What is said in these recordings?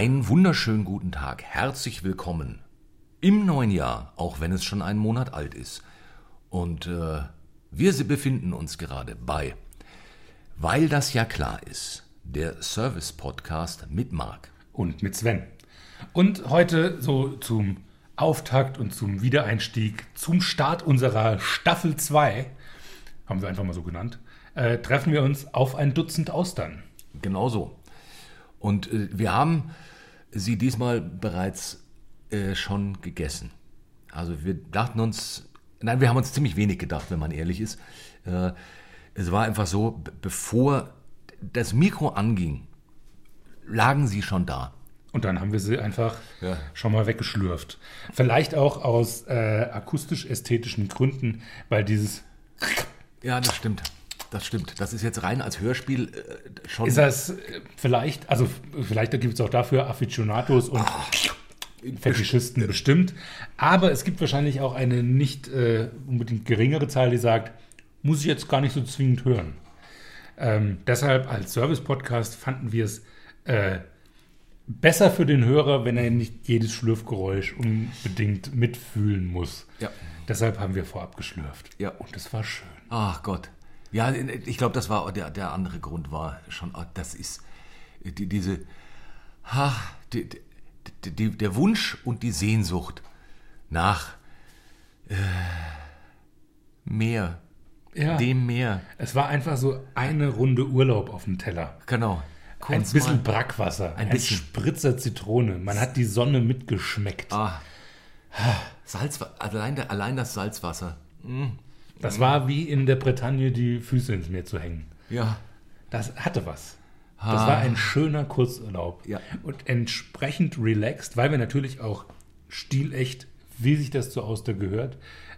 Einen wunderschönen guten Tag. Herzlich willkommen im neuen Jahr, auch wenn es schon einen Monat alt ist. Und äh, wir befinden uns gerade bei, weil das ja klar ist, der Service-Podcast mit Marc. Und mit Sven. Und heute so zum Auftakt und zum Wiedereinstieg, zum Start unserer Staffel 2, haben wir einfach mal so genannt, äh, treffen wir uns auf ein Dutzend Austern. Genau so. Und äh, wir haben sie diesmal bereits äh, schon gegessen. Also wir dachten uns, nein, wir haben uns ziemlich wenig gedacht, wenn man ehrlich ist. Äh, es war einfach so, bevor das Mikro anging, lagen sie schon da. Und dann haben wir sie einfach Ja. schon mal weggeschlürft. Vielleicht auch aus äh, akustisch-ästhetischen Gründen, weil dieses Ja, das stimmt. Das stimmt. Das ist jetzt rein als Hörspiel äh, schon. ist das äh, vielleicht, also vielleicht gibt es auch dafür Aficionados und Fetischisten bestimmt. Aber es gibt wahrscheinlich auch eine nicht äh, unbedingt geringere Zahl, die sagt, muss ich jetzt gar nicht so zwingend hören. Ähm, deshalb als Service-Podcast fanden wir es äh, besser für den Hörer, wenn er nicht jedes Schlürfgeräusch unbedingt mitfühlen muss. Ja. Deshalb haben wir vorab geschlürft. Ja. Und es war schön. Ach Gott. Ja, ich glaube, das war der, der andere Grund war schon, ah, das ist die, diese, ha, die, die, der Wunsch und die Sehnsucht nach äh, mehr, Ja. dem Meer. Es war einfach so eine Runde Urlaub auf dem Teller. Genau. ein Kurz bisschen mal- Brackwasser, ein, bisschen. Spritzer Zitrone. Man hat die Sonne mitgeschmeckt. Ah, Salz, allein, allein das Salzwasser. Das war wie in der Bretagne die Füße ins Meer zu hängen. Ja. Das hatte was. Das war ein schöner Kurzurlaub. Ja. Und entsprechend relaxed, weil wir natürlich auch stilecht, wie sich das zu Auster gehört,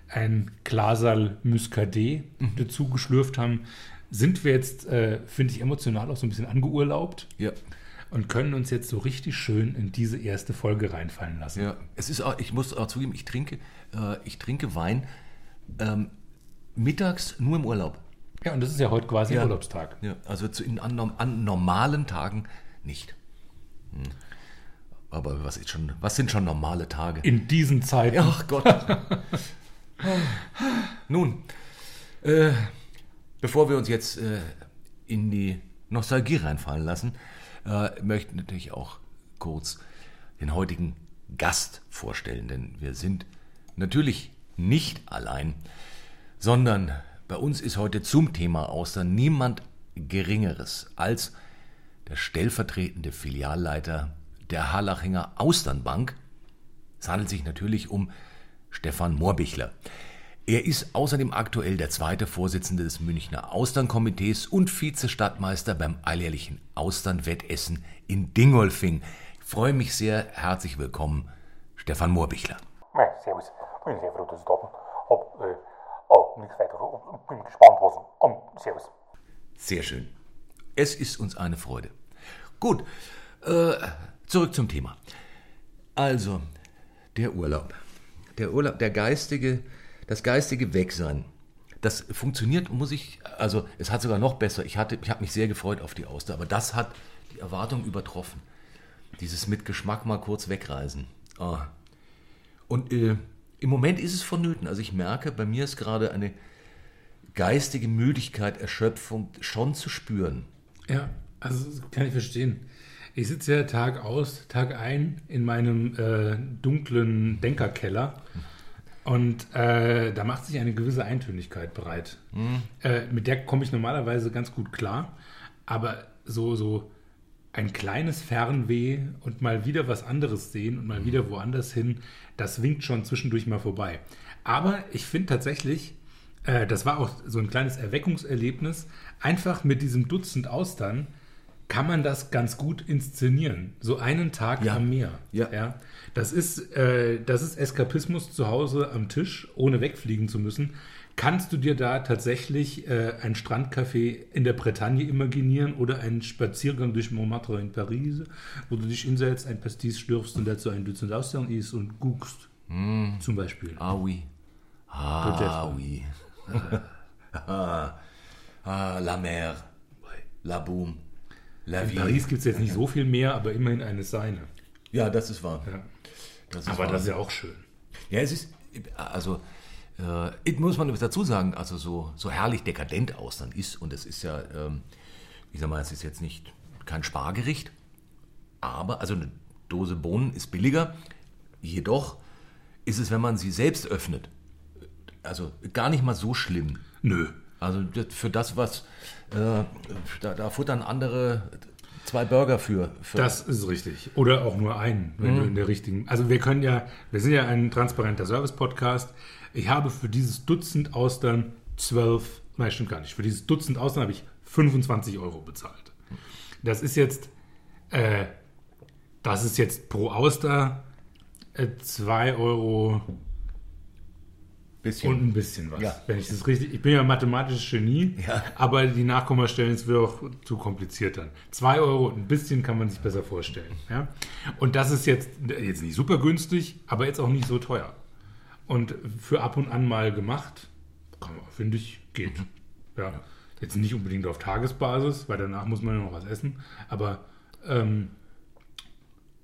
ein Glasal Muscadet dazu geschlürft haben, sind wir jetzt, äh, finde ich, emotional auch so ein bisschen angeurlaubt Ja. und können uns jetzt so richtig schön in diese erste Folge reinfallen lassen. Ja, es ist auch, ich muss auch zugeben, ich trinke, äh, ich trinke Wein ähm, mittags nur im Urlaub. Ja, und das ist ja heute quasi Ja. Urlaubstag. Ja, also zu, in, an, an normalen Tagen nicht. Hm. Aber was ist schon, was sind schon normale Tage? In diesen Zeiten. Ach Gott. Nun, äh, bevor wir uns jetzt äh, in die Nostalgie reinfallen lassen, äh, möchten natürlich auch kurz den heutigen Gast vorstellen, denn wir sind natürlich nicht allein, sondern bei uns ist heute zum Thema Austern niemand Geringeres als der stellvertretende Filialleiter der Harlachinger Austernbank, es handelt sich natürlich um Stefan Moorbichler. Er ist außerdem aktuell der zweite Vorsitzende des Münchner Austernkomitees und Vizestadtmeister beim alljährlichen Austernwettessen in Dingolfing. Ich freue mich sehr. Herzlich willkommen, Stefan Moorbichler. Nee, servus. Bin sehr froh, dass ich da bin. Hab äh, oh, nichts weiter. und Bin gespannt, was. Und servus. Sehr schön. Es ist uns eine Freude. Gut, äh, zurück zum Thema. Also, der Urlaub. Der Urlaub, der geistige, das geistige Wegsein. Das funktioniert, muss ich, also es hat sogar noch besser. Ich, hatte, ich habe mich sehr gefreut auf die Auster, aber das hat die Erwartung übertroffen. Dieses mit Geschmack mal kurz wegreisen. Ah. Und äh, im Moment ist es vonnöten. Also ich merke, bei mir ist gerade eine geistige Müdigkeit, Erschöpfung schon zu spüren. Ja, also das kann ich verstehen. Ich sitze ja Tag aus, Tag ein in meinem äh, dunklen Denkerkeller und äh, da macht sich eine gewisse Eintönigkeit bereit. Äh, mit der komme ich normalerweise ganz gut klar, aber so, so ein kleines Fernweh und mal wieder was anderes sehen und mal wieder woanders hin, das winkt schon zwischendurch mal vorbei. Aber ich finde tatsächlich, äh, das war auch so ein kleines Erweckungserlebnis, einfach mit diesem Dutzend Austern kann man das ganz gut inszenieren. So einen Tag Ja. am Meer. Ja. Das, ist, äh, das ist Eskapismus zu Hause am Tisch, ohne wegfliegen zu müssen. Kannst du dir da tatsächlich äh, ein Strandcafé in der Bretagne imaginieren oder einen Spaziergang durch Montmartre in Paris, wo du dich hinsetzt, ein Pastis schlürfst und dazu ein Dutzend Austern isst und guckst? Zum Beispiel. Ah oui. Ah oui. ah, ah, la mer. La boum. La In Vie. Paris gibt es jetzt nicht so viel mehr, aber immerhin eine seine. Ja, das ist wahr. Ja. Das ist Aber wahr. das ist ja auch schön. Ja, es ist, also, äh, muss man dazu sagen, also so, so herrlich dekadent Austern ist, und es ist ja, ähm, ich sag mal, es ist jetzt nicht kein Spargericht, aber, also eine Dose Bohnen ist billiger, jedoch ist es, wenn man sie selbst öffnet, also gar nicht mal so schlimm. Nö. Also für das, was, äh, da, da futtern andere zwei Burger für. für Das ist richtig. Oder auch nur einen, wenn du in der richtigen. Also wir können ja, wir sind ja ein transparenter Service-Podcast. Ich habe für dieses Dutzend Austern zwölf, nein, stimmt gar nicht. Für dieses Dutzend Austern habe ich 25 Euro bezahlt. Das ist jetzt, äh, das ist jetzt pro Auster äh, 2 Euro bisschen. und ein bisschen was. Ja. Wenn ich das richtig. Ich bin ja mathematisches Genie, Ja. aber die Nachkommastellen ist auch zu kompliziert dann. Zwei Euro und ein bisschen kann man sich besser vorstellen. Ja? Und das ist jetzt, jetzt nicht super günstig, aber jetzt auch nicht so teuer. Und für ab und an mal gemacht, finde ich, geht. Mhm. Ja. Jetzt nicht unbedingt auf Tagesbasis, weil danach muss man ja noch was essen, aber ähm,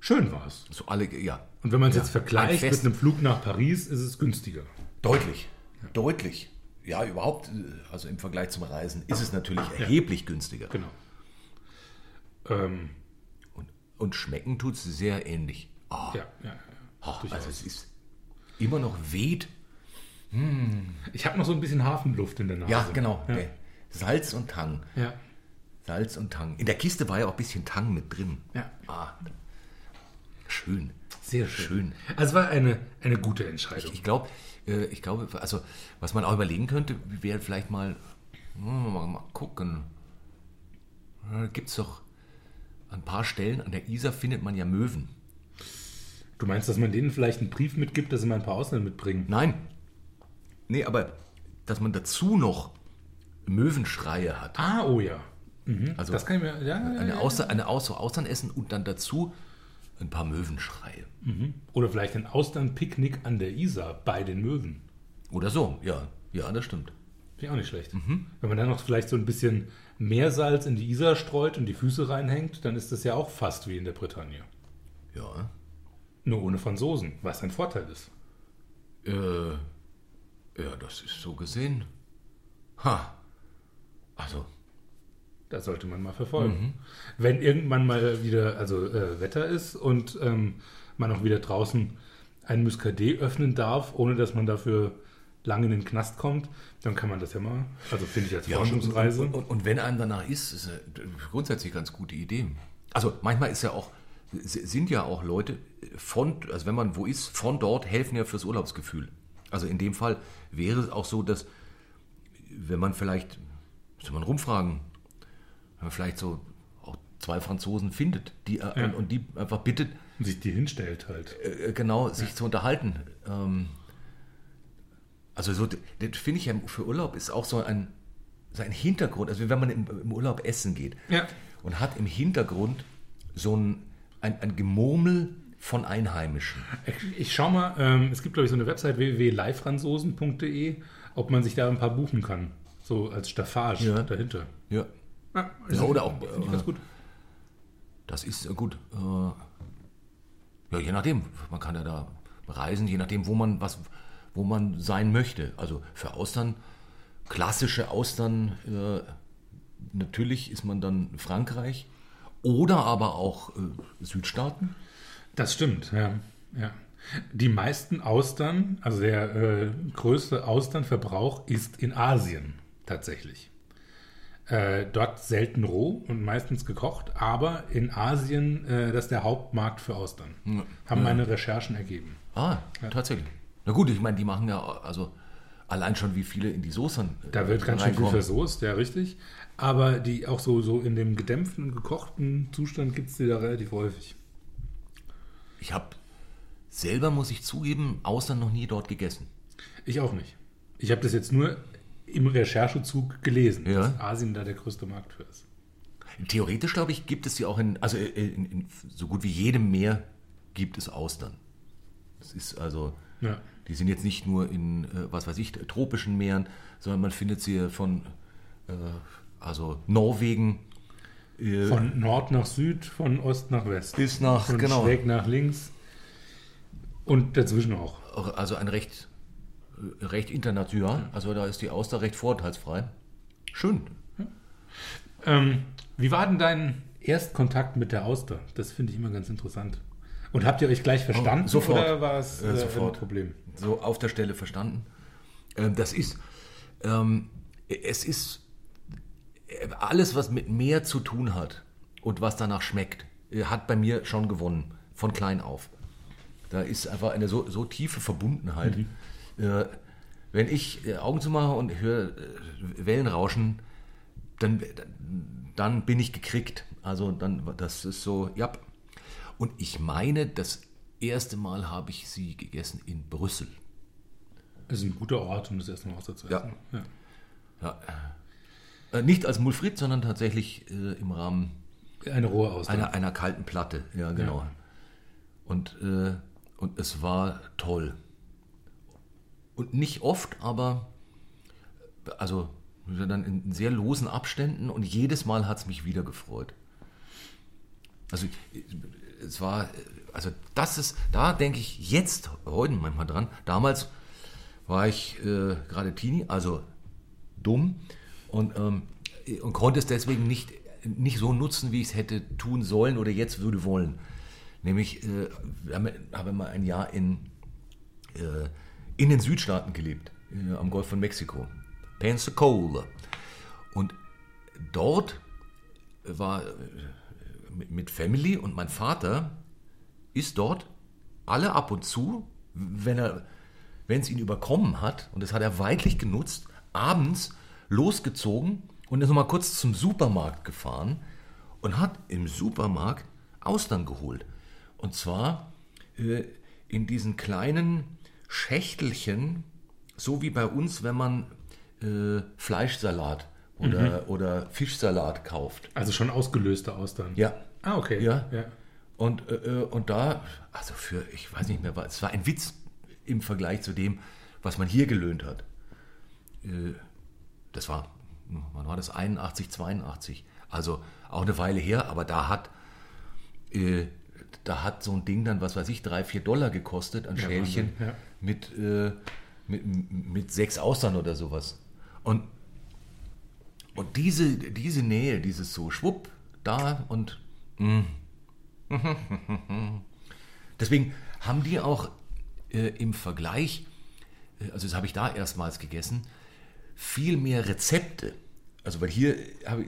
schön war es. so alle, ja. Und wenn man es Ja, jetzt vergleicht ein mit einem Flug nach Paris, ist es günstiger. Deutlich. Deutlich. Ja, überhaupt, äh, also im Vergleich zum Reisen, ist es natürlich erheblich günstiger. Genau. Ähm, Und, und schmecken tut es sehr ähnlich. Ah, ja, ja, ja. durchaus. also es ist immer noch weht. Ich habe noch so ein bisschen Hafenluft in der Nase. Ja, genau. Ja. der Salz und Tang. Ja. Salz und Tang. In der Kiste war ja auch ein bisschen Tang mit drin. Ja. Ah, schön. Sehr schön. Schön. Also es war eine, eine gute Entscheidung. Ich glaube, äh, ich glaube, also was man auch überlegen könnte, wäre vielleicht mal, hm, mal, mal gucken. Gibt es doch an ein paar Stellen an der Isar findet man ja Möwen. Du meinst, dass man denen vielleicht einen Brief mitgibt, dass sie mal ein paar Ausländer mitbringen? Nein. Nee, aber dass man dazu noch Möwenschreie hat. Ah, oh ja. Mhm. Also das kann ich mir. Ja, eine ja. Außer, eine Außer Austern essen und dann dazu ein paar Möwenschreie. Oder vielleicht ein Austernpicknick an der Isar bei den Möwen. Oder so, ja. Ja, das stimmt. Finde ich auch nicht schlecht. Mhm. Wenn man dann noch vielleicht so ein bisschen Meersalz in die Isar streut und die Füße reinhängt, dann ist das ja auch fast wie in der Bretagne. Ja. Nur ohne Franzosen, was ein Vorteil ist. Äh, ja, das ist so gesehen. Ha. Also, Das sollte man mal verfolgen. Mhm. Wenn irgendwann mal wieder also äh, Wetter ist und ähm, man auch wieder draußen ein Muscadet öffnen darf, ohne dass man dafür lange in den Knast kommt, dann kann man das ja mal, also finde ich als Ja, und, Forschungsreise. und, und, und wenn einem danach ist, ist eine grundsätzlich ganz gute Idee. Also manchmal ist ja auch, sind ja auch Leute von, also wenn man wo ist, von dort helfen ja fürs Urlaubsgefühl. Also in dem Fall wäre es auch so, dass wenn man vielleicht, müsste man rumfragen, wenn man vielleicht so auch zwei Franzosen findet, die äh, Ja. und, und die einfach bittet, und sich die hinstellt halt. äh, genau sich zu unterhalten. Ähm, also so, das finde ich ja für Urlaub ist auch so ein, so ein Hintergrund, also wenn man im, im Urlaub essen geht Ja. und hat im Hintergrund so ein, ein, ein Gemurmel von Einheimischen. Ich, ich schau mal, ähm, es gibt glaube ich so eine Website www.livefranzosen.de, ob man sich da ein paar buchen kann. So als Staffage Ja. dahinter. Ja, Ja, Ja, oder auch, Finde ich äh, ganz gut. das ist äh, gut. Äh, ja, je nachdem, man kann ja da reisen, je nachdem, wo man was, wo man sein möchte. Also für Austern, klassische Austern, äh, natürlich ist man dann Frankreich oder aber auch äh, Südstaaten. Das stimmt, ja. ja. Die meisten Austern, also der äh, größte Austernverbrauch ist in Asien tatsächlich. Äh, dort selten roh und meistens gekocht, aber in Asien äh, das ist der Hauptmarkt für Austern. Haben meine Recherchen ergeben. Ah, tatsächlich. Na gut, ich meine, die machen ja also allein schon, wie viele in die Soßen. äh, Da wird ganz schön viel versoßt, ja, richtig. Aber die auch so, so in dem gedämpften gekochten Zustand gibt es die da relativ häufig. Ich habe selber, muss ich zugeben, Austern noch nie dort gegessen. Ich auch nicht. Ich habe das jetzt nur im Recherchezug gelesen, Ja. dass Asien da der größte Markt für ist. Theoretisch, glaube ich, gibt es sie auch in, also in, in so gut wie jedem Meer gibt es Austern. Das ist also, Ja. Die sind jetzt nicht nur in, äh, was weiß ich, tropischen Meeren, sondern man findet sie von, äh, also Norwegen Äh, Von Nord nach Süd, von Ost nach West. Bis nach- von genau. schräg nach links. Und dazwischen auch. also ein recht, recht international. Also da ist die Auster recht vorteilsfrei. Schön. Ähm, wie war denn dein Erstkontakt mit der Auster? Das finde ich immer ganz interessant. Und habt ihr euch gleich verstanden Oh, sofort. oder war es Äh, äh, sofort. ein Problem? So auf der Stelle verstanden. Ähm, das ist, ähm, es ist äh, alles, was mit Meer zu tun hat und was danach schmeckt, äh, hat bei mir schon gewonnen, von klein auf. Da ist einfach eine so, so tiefe Verbundenheit. Äh, wenn ich Augen zumache und höre Wellen rauschen, dann, dann bin ich gekriegt. Also dann, das ist so, ja. Und ich meine, das erste Mal habe ich sie gegessen in Brüssel. Das ist ein guter Ort, um das erste Mal zu Ja. Ja. Ja. Äh, nicht als Mulfrit, sondern tatsächlich äh, im Rahmen Eine rohe Auster. einer, einer kalten Platte. Ja, genau. Ja. Und, äh, und es war toll. Und nicht oft, aber also dann in sehr losen Abständen und jedes Mal hat es mich wieder gefreut. Also es war, also das ist, da denke ich jetzt, heute manchmal dran. Damals war ich äh, gerade Teenie, also dumm und, ähm, und konnte es deswegen nicht, nicht so nutzen, wie ich es hätte tun sollen oder jetzt würde wollen. Nämlich, äh, habe mal ein Jahr in, äh, in den Südstaaten gelebt, äh, am Golf von Mexiko, Pensacola. Und dort war mit, Family und mein Vater ist dort alle ab und zu, wenn er wenn es ihn überkommen hat, und das hat er weidlich genutzt, abends losgezogen und ist nochmal kurz zum Supermarkt gefahren und hat im Supermarkt Austern geholt. Und zwar äh, in diesen kleinen Schächtelchen, so wie bei uns, wenn man äh, Fleischsalat oder, oder Fischsalat kauft. Also schon ausgelöste Austern. Ja. Ah, okay. Ja. ja. Und, äh, und da, also für, ich weiß nicht mehr, was- es war ein Witz im Vergleich zu dem, was man hier gelöhnt hat. Äh, Das war, wann war das? 81, 82. Also auch eine Weile her, aber da hat, äh, da hat so ein Ding dann, was weiß ich, drei, vier Dollar gekostet, ein Ja, Schälchen Wahnsinn, ja. mit, äh, mit, mit sechs Austern oder sowas. Und, und diese, diese Nähe, dieses so schwupp, da und Deswegen haben die auch äh, im Vergleich, äh, also das habe ich da erstmals gegessen, viel mehr Rezepte. Also weil hier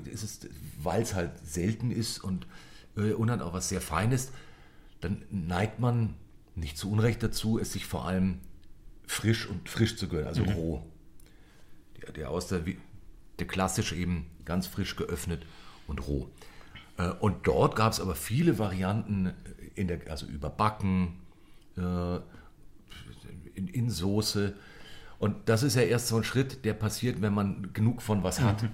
ist es, weil es halt selten ist und, äh, und hat auch was sehr Feines, dann neigt man nicht zu Unrecht dazu, es sich vor allem frisch und frisch zu gönnen, also roh. Der, der Auster, der klassisch eben ganz frisch geöffnet und roh. Äh, Und dort gab es aber viele Varianten, in der, also überbacken, äh, in, in Soße. Und das ist ja erst so ein Schritt, der passiert, wenn man genug von was hat.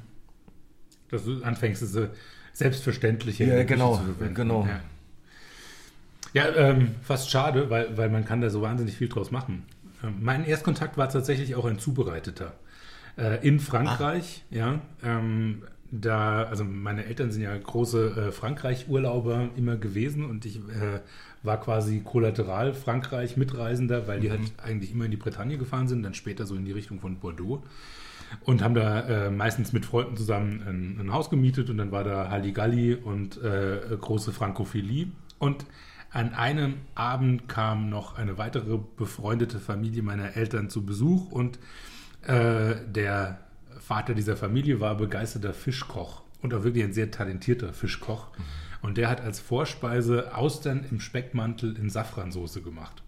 Dass du anfängst, diese selbstverständliche Ja, genau, zu verwenden. genau. Ja, ja ähm, fast schade, weil, weil man kann da so wahnsinnig viel draus machen. Ähm, mein Erstkontakt war tatsächlich auch ein zubereiteter. Äh, in Frankreich, ja. Ähm, da, also meine Eltern sind ja große äh, Frankreich-Urlauber immer gewesen und ich äh, war quasi kollateral Frankreich-Mitreisender, weil die halt eigentlich immer in die Bretagne gefahren sind, dann später so in die Richtung von Bordeaux und haben da äh, meistens mit Freunden zusammen ein, ein Haus gemietet und dann war da Halligalli und äh, große Frankophilie. Und an einem Abend kam noch eine weitere befreundete Familie meiner Eltern zu Besuch und äh, der Vater dieser Familie war begeisterter Fischkoch und auch wirklich ein sehr talentierter Fischkoch. Und der hat als Vorspeise Austern im Speckmantel in Safransoße gemacht.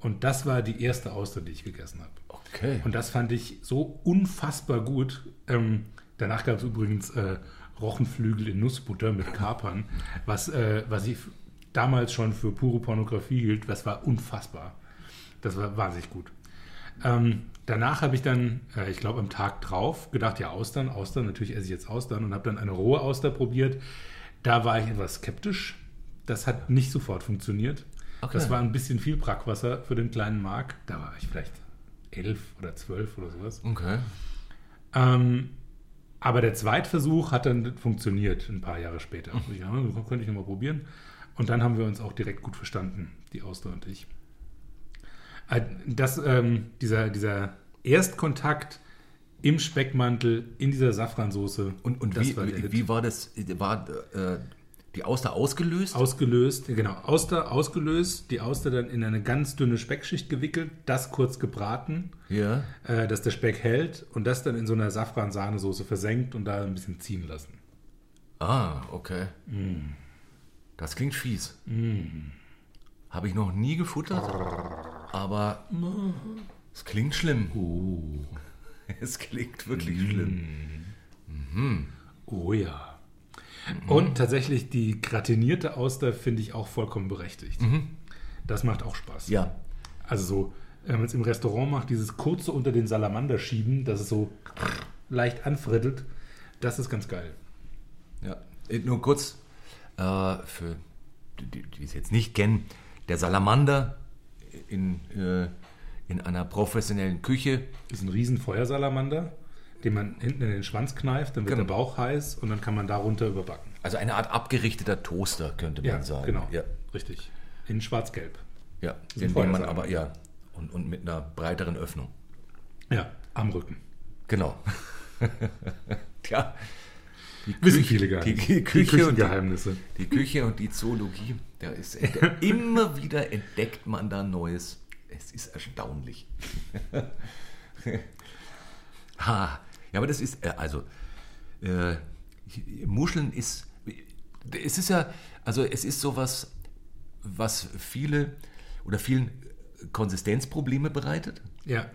Und das war die erste Auster, die ich gegessen habe. Okay. Und das fand ich so unfassbar gut. Ähm, danach gab es übrigens äh, Rochenflügel in Nussbutter mit Kapern, was, äh, was ich damals schon für pure Pornografie hielt. Das war unfassbar. Das war wahnsinnig gut. Ähm, danach habe ich dann, äh, ich glaube am Tag drauf, gedacht, ja Austern, Austern, natürlich esse ich jetzt Austern und habe dann eine rohe Auster probiert. Da war ich etwas skeptisch. Das hat nicht sofort funktioniert. Okay. Das war ein bisschen viel Brackwasser für den kleinen Mark. Da war ich vielleicht elf oder zwölf oder sowas. Okay. Ähm, Aber der Zweitversuch hat dann funktioniert ein paar Jahre später. Also, ja, könnte ich nochmal probieren. Und dann haben wir uns auch direkt gut verstanden, die Auster und ich. Äh, Das, ähm, dieser, dieser Erstkontakt im Speckmantel, in dieser Safransoße. Und, und das wie, war wie, war das? War äh, die Auster ausgelöst? Ausgelöst, genau, Auster ausgelöst, die Auster dann in eine ganz dünne Speckschicht gewickelt, das kurz gebraten, ja. äh, dass der Speck hält und das dann in so einer Safran-Sahnesoße versenkt und da ein bisschen ziehen lassen. Ah, okay. Das klingt fies. Habe ich noch nie gefuttert, aber es klingt schlimm. Es klingt wirklich schlimm. Oh ja. Und tatsächlich die gratinierte Auster finde ich auch vollkommen berechtigt. Das macht auch Spaß. Ja, Also so, wenn man es im Restaurant macht, dieses kurze unter den Salamander schieben, dass es so leicht anfrittelt, das ist ganz geil. ja. Äh, Nur kurz äh, für die, die es jetzt nicht kennen: Der Salamander in, äh, in einer professionellen Küche. Das ist ein riesen Feuersalamander, den man hinten in den Schwanz kneift, dann wird Genau. der Bauch heiß und dann kann man darunter überbacken. Also eine Art abgerichteter Toaster, könnte man Ja, sagen. genau. Ja, Richtig. In schwarz-gelb. ja. Den, man aber, ja. Und, und mit einer breiteren Öffnung. Ja, am Rücken. Genau. Tja. Die Wissen Küche- viele gar die, die Küche und die, Geheimnisse. die Küche und die Zoologie, da ist immer wieder entdeckt man da Neues. Es ist erstaunlich. ha, ja, aber das ist äh, also äh, Muscheln ist es ist ja also es ist sowas, was viele oder vielen Konsistenzprobleme bereitet. Ja.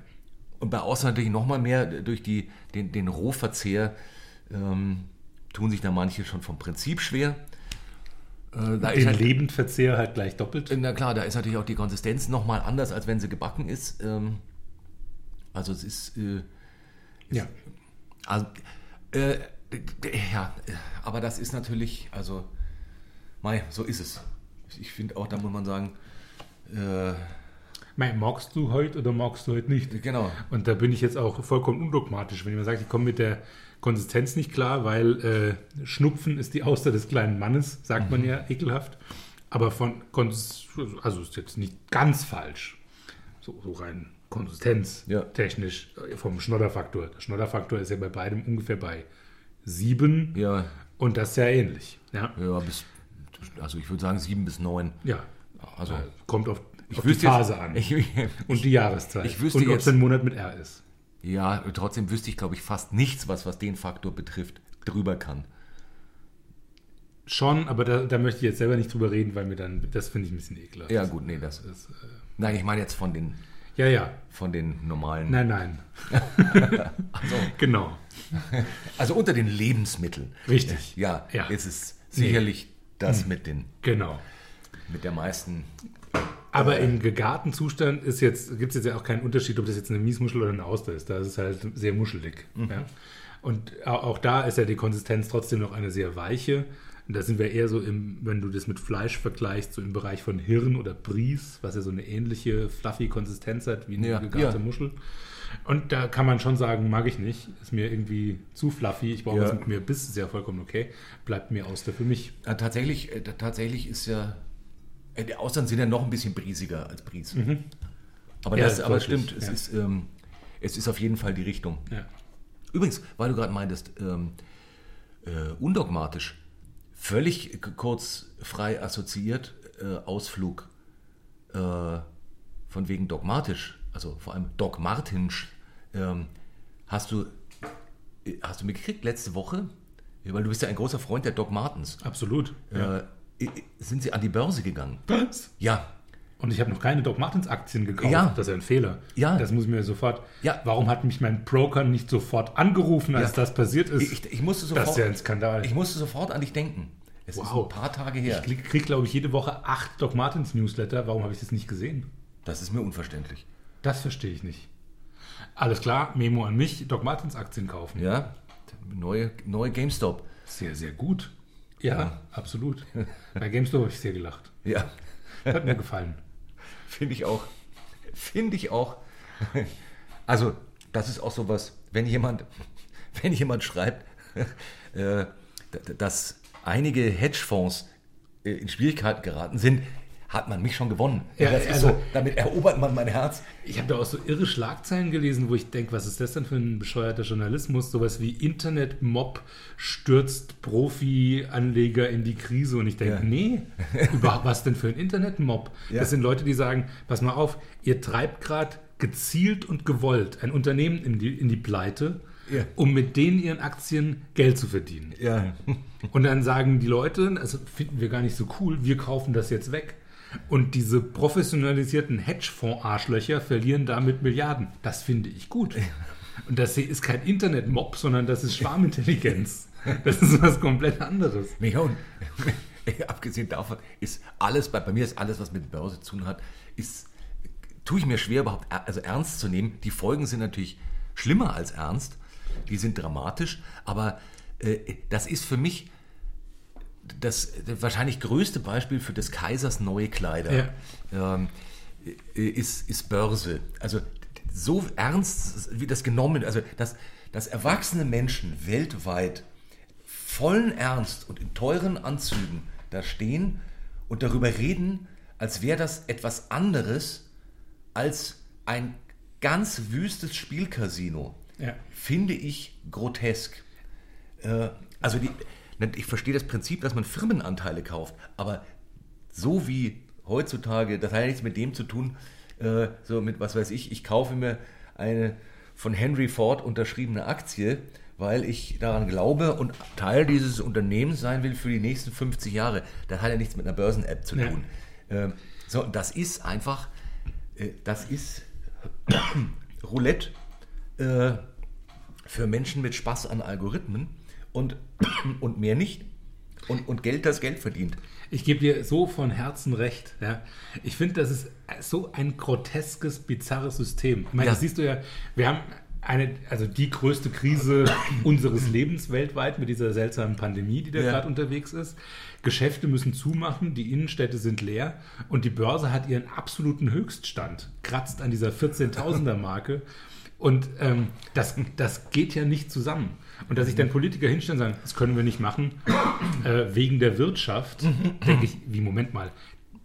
Und bei Außer natürlich nochmal mehr durch die, den, den Rohverzehr ähm, tun sich da manche schon vom Prinzip schwer. Äh, da ist Den halt, Lebendverzehr halt gleich doppelt. na klar, da ist natürlich auch die Konsistenz nochmal anders, als wenn sie gebacken ist. Ähm, also es ist, äh, Ja. also, äh, d- ja, äh, aber das ist natürlich, also, mei, so ist es. Ich finde auch, da muss man sagen, äh, Mei, magst du heute oder magst du heute nicht? genau, Und da bin ich jetzt auch vollkommen undogmatisch, wenn jemand sagt, ich komme mit der Konsistenz nicht klar, weil äh, Schnupfen ist die Auster des kleinen Mannes, sagt man ja ekelhaft. Aber von Kons also ist jetzt nicht ganz falsch. So, so rein Konsistenz Ja. technisch äh, vom Schnodderfaktor. Der Schnodderfaktor ist ja bei beidem ungefähr bei sieben ja, und das sehr ähnlich. Ja, ja, bis, also ich würde sagen sieben bis neun. ja. Also, Äh, kommt auf, ich auf die Phase jetzt, an Ich, und die Jahreszeit. ich wüsste und ob es ein Monat mit R ist. Ja, trotzdem wüsste ich, glaube ich, fast nichts, was, was den Faktor betrifft, drüber kann. Schon, aber da, da möchte ich jetzt selber nicht drüber reden, weil mir dann, das finde ich ein bisschen ekelhaft. Ja, gut, nee, das Das, äh, Nein, ich meine jetzt von den, ja, ja. von den normalen. Nein, nein. Also, Genau. also unter den Lebensmitteln. Richtig. Ja, Ja. ist es sicherlich das mit, den, Genau. mit der meisten. Aber im gegarten Zustand ist jetzt, gibt es jetzt ja auch keinen Unterschied, ob das jetzt eine Miesmuschel oder eine Auster ist. Da ist es halt sehr muschelig. Ja? Und au- auch da ist ja die Konsistenz trotzdem noch eine sehr weiche. Und da sind wir eher so im, wenn du das mit Fleisch vergleichst, so im Bereich von Hirn oder Bries, was ja so eine ähnliche fluffy Konsistenz hat wie eine Ja, gegarte ja. Muschel. Und da kann man schon sagen, mag ich nicht. Ist mir irgendwie zu fluffy. Ich brauche Ja. was mit mir Biss, ist ja vollkommen okay. Bleibt mir Auster für mich. Ja, tatsächlich, äh, tatsächlich ist ja. Äh, Die Austern sind ja noch ein bisschen briesiger als Bries. Aber, Mhm. Ja, das, aber es stimmt, es, ja. ist, ähm, es ist auf jeden Fall die Richtung. Ja. Übrigens, weil du gerade meintest, ähm, äh, undogmatisch, völlig kurz frei assoziiert, äh, Ausflug äh, von wegen dogmatisch, also vor allem dogmartinsch, ähm, hast du, äh, hast du mitgekriegt letzte Woche, weil du bist ja ein großer Freund der Doc Martens, Absolut. Ja. Sind sie an die Börse gegangen? Was? Ja, Und ich habe noch keine Doc Martens Aktien gekauft. Ja. Das ist ein Fehler. Ja. Das muss ich mir sofort. Ja. Warum hat mich mein Broker nicht sofort angerufen, als Ja. das passiert ist? ich, ich, musste das sofort, ist ja ein Skandal. ich musste sofort an dich denken. Es ist Wow. ein paar Tage her. Ich kriege, krieg, glaube ich, jede Woche acht Doc Martens Newsletter. Warum habe ich das nicht gesehen? Das ist mir unverständlich. Das verstehe ich nicht. Alles klar, Memo an mich, Doc Martens Aktien kaufen. Ja, neue, neue GameStop. Sehr, sehr gut. Ja, absolut. Bei GameStop habe ich sehr gelacht. Ja, Hat mir gefallen. finde ich auch. Finde ich auch. Also, das ist auch sowas, wenn jemand, wenn jemand schreibt, äh, dass einige Hedgefonds äh, in Schwierigkeiten geraten sind, hat man mich schon gewonnen. Ja, das ist also- so, damit erobert man mein Herz. Ich habe da auch so irre Schlagzeilen gelesen, wo ich denke, was ist das denn für ein bescheuerter Journalismus? Sowas wie Internet-Mob stürzt Profi-Anleger in die Krise. Und ich denke, Ja. nee, überhaupt was denn für ein Internet-Mob? Ja. Das sind Leute, die sagen, pass mal auf, ihr treibt gerade gezielt und gewollt ein Unternehmen in die, in die Pleite, Ja. um mit denen ihren Aktien Geld zu verdienen. Ja. Und dann sagen die Leute, also finden wir gar nicht so cool, wir kaufen das jetzt weg. Und diese professionalisierten Hedgefonds-Arschlöcher verlieren damit Milliarden. Das finde ich gut. Und das hier ist kein Internet-Mob, sondern das ist Schwarmintelligenz. Das ist was komplett anderes. Und abgesehen davon ist alles, bei, bei mir ist alles, was mit Börse zu tun hat, ist, tue ich mir schwer überhaupt er- also ernst zu nehmen. Die Folgen sind natürlich schlimmer als ernst, die sind dramatisch, aber äh, das ist für mich das wahrscheinlich größte Beispiel für des Kaisers neue Kleider. Ähm, äh, ist, ist Börse. Also so ernst wie das genommen, also dass, dass erwachsene Menschen weltweit vollen Ernst und in teuren Anzügen da stehen und darüber reden, als wäre das etwas anderes als ein ganz wüstes Spielcasino, Ja. finde ich grotesk. Äh, also die, ich verstehe das Prinzip, dass man Firmenanteile kauft, aber so wie heutzutage, das hat ja nichts mit dem zu tun, äh, so mit was weiß ich, ich kaufe mir eine von Henry Ford unterschriebene Aktie, weil ich daran glaube und Teil dieses Unternehmens sein will für die nächsten 50 Jahre. Das hat ja nichts mit einer Börsen-App zu Ja. tun. Ähm, so, das ist einfach, äh, das ist Roulette äh, für Menschen mit Spaß an Algorithmen und, und mehr nicht. Und, und Geld, das Geld verdient. Ich gebe dir so von Herzen recht. Ja. Ich finde, das ist so ein groteskes, bizarres System. Ich meine, Ja. das siehst du ja, wir haben eine, also die größte Krise unseres Lebens weltweit mit dieser seltsamen Pandemie, die da Ja. gerade unterwegs ist. Geschäfte müssen zumachen, die Innenstädte sind leer und die Börse hat ihren absoluten Höchststand, kratzt an dieser 14.000er Marke. Und ähm, das, das geht ja nicht zusammen. Und dass sich dann Politiker hinstellen und sagen, das können wir nicht machen, äh, wegen der Wirtschaft, denke ich, wie, Moment mal.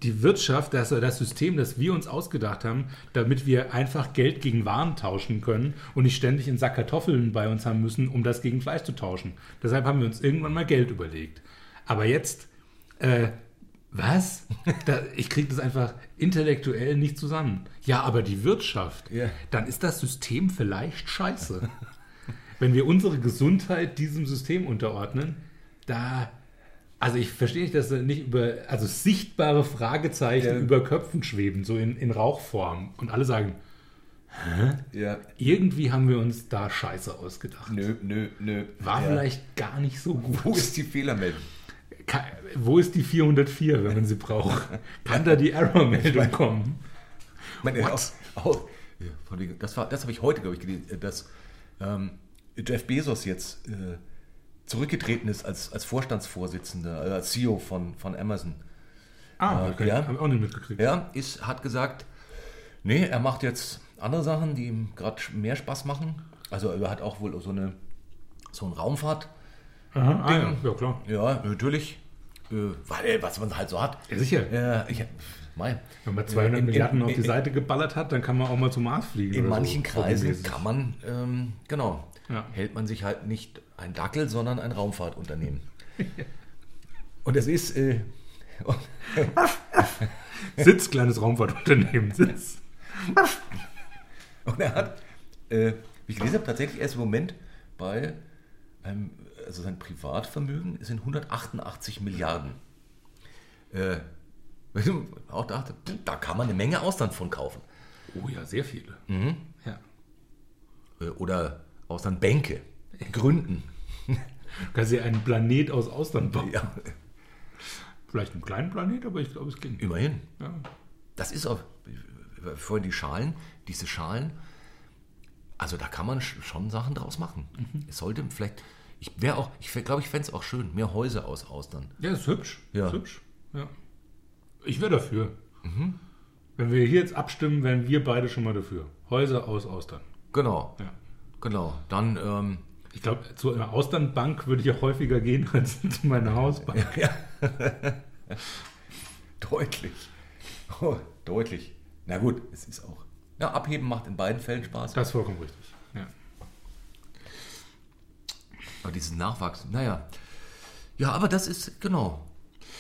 Die Wirtschaft, das, das System, das wir uns ausgedacht haben, damit wir einfach Geld gegen Waren tauschen können und nicht ständig einen Sack Kartoffeln bei uns haben müssen, um das gegen Fleisch zu tauschen. Deshalb haben wir uns irgendwann mal Geld überlegt. Aber jetzt, äh, was? Da, ich kriege das einfach intellektuell nicht zusammen. Ja, aber die Wirtschaft, Ja. dann ist das System vielleicht scheiße. Wenn wir unsere Gesundheit diesem System unterordnen, da. Also ich verstehe nicht, dass da nicht über, also sichtbare Fragezeichen Ja. über Köpfen schweben, so in, in Rauchform. Und alle sagen, Ja, irgendwie haben wir uns da Scheiße ausgedacht. nö, nö, nö. War ja. vielleicht gar nicht so gut. Wo ist die Fehlermeldung? Ka- Wo ist die 404, wenn man sie braucht? Kann da die Error-Meldung kommen? Meine, auch, auch, das war, das habe ich heute, glaube ich, gelesen, äh, dass ähm, Jeff Bezos jetzt äh, zurückgetreten ist als, als Vorstandsvorsitzender, äh, als CEO von, von Amazon. Ah, Äh, okay. ja. Habe ich auch nicht mitgekriegt. Er ist, hat gesagt, nee, er macht jetzt andere Sachen, die ihm gerade mehr Spaß machen. Also er hat auch wohl so eine so ein Raumfahrt. Aha, ah, ja. ja, klar. Ja, natürlich. Äh, weil, was man halt so hat. Ja, sicher. Ja, ich, mein, Wenn man 200 in- in- Milliarden auf die in- Seite geballert hat, dann kann man auch mal zum Mars fliegen. In manchen so. Kreisen kann man, ähm, genau, Ja. hält man sich halt nicht ein Dackel, sondern ein Raumfahrtunternehmen. Und es ist, äh, Sitz, kleines Raumfahrtunternehmen. Sitz. und er hat, äh, wie ich gelesen habe, tatsächlich erst im Moment bei einem, also sein Privatvermögen sind 188 Milliarden. Äh, weil ich auch dachte, da kann man eine Menge Ausland von kaufen. Oh ja, sehr viele. Mhm. Ja. Äh, Oder Auslandbänke gründen. Du kannst dir einen Planet aus Ausland bauen. Ja, Vielleicht einen kleinen Planet, aber ich glaube, es ging. immerhin. Ja. Das ist auch, vorhin die Schalen, diese Schalen, also da kann man sch- schon Sachen draus machen. Es sollte vielleicht, ich wäre auch, ich glaube, ich fände es auch schön, mehr Häuser aus Austern. Ja, ist hübsch. Ja. Ist hübsch. Ja. Ich wäre dafür. Wenn wir hier jetzt abstimmen, wären wir beide schon mal dafür. Häuser aus Austern. Genau, Ja. Genau. Dann, ähm, Ich glaube, zu einer Austernbank würde ich auch häufiger gehen als zu meiner Hausbank. Ja. deutlich. Oh, deutlich. Na gut, es ist auch. Ja, abheben macht in beiden Fällen Spaß. Das ist vollkommen richtig. Ja. Aber dieses Nachwachsen, naja. Ja, aber das ist, genau.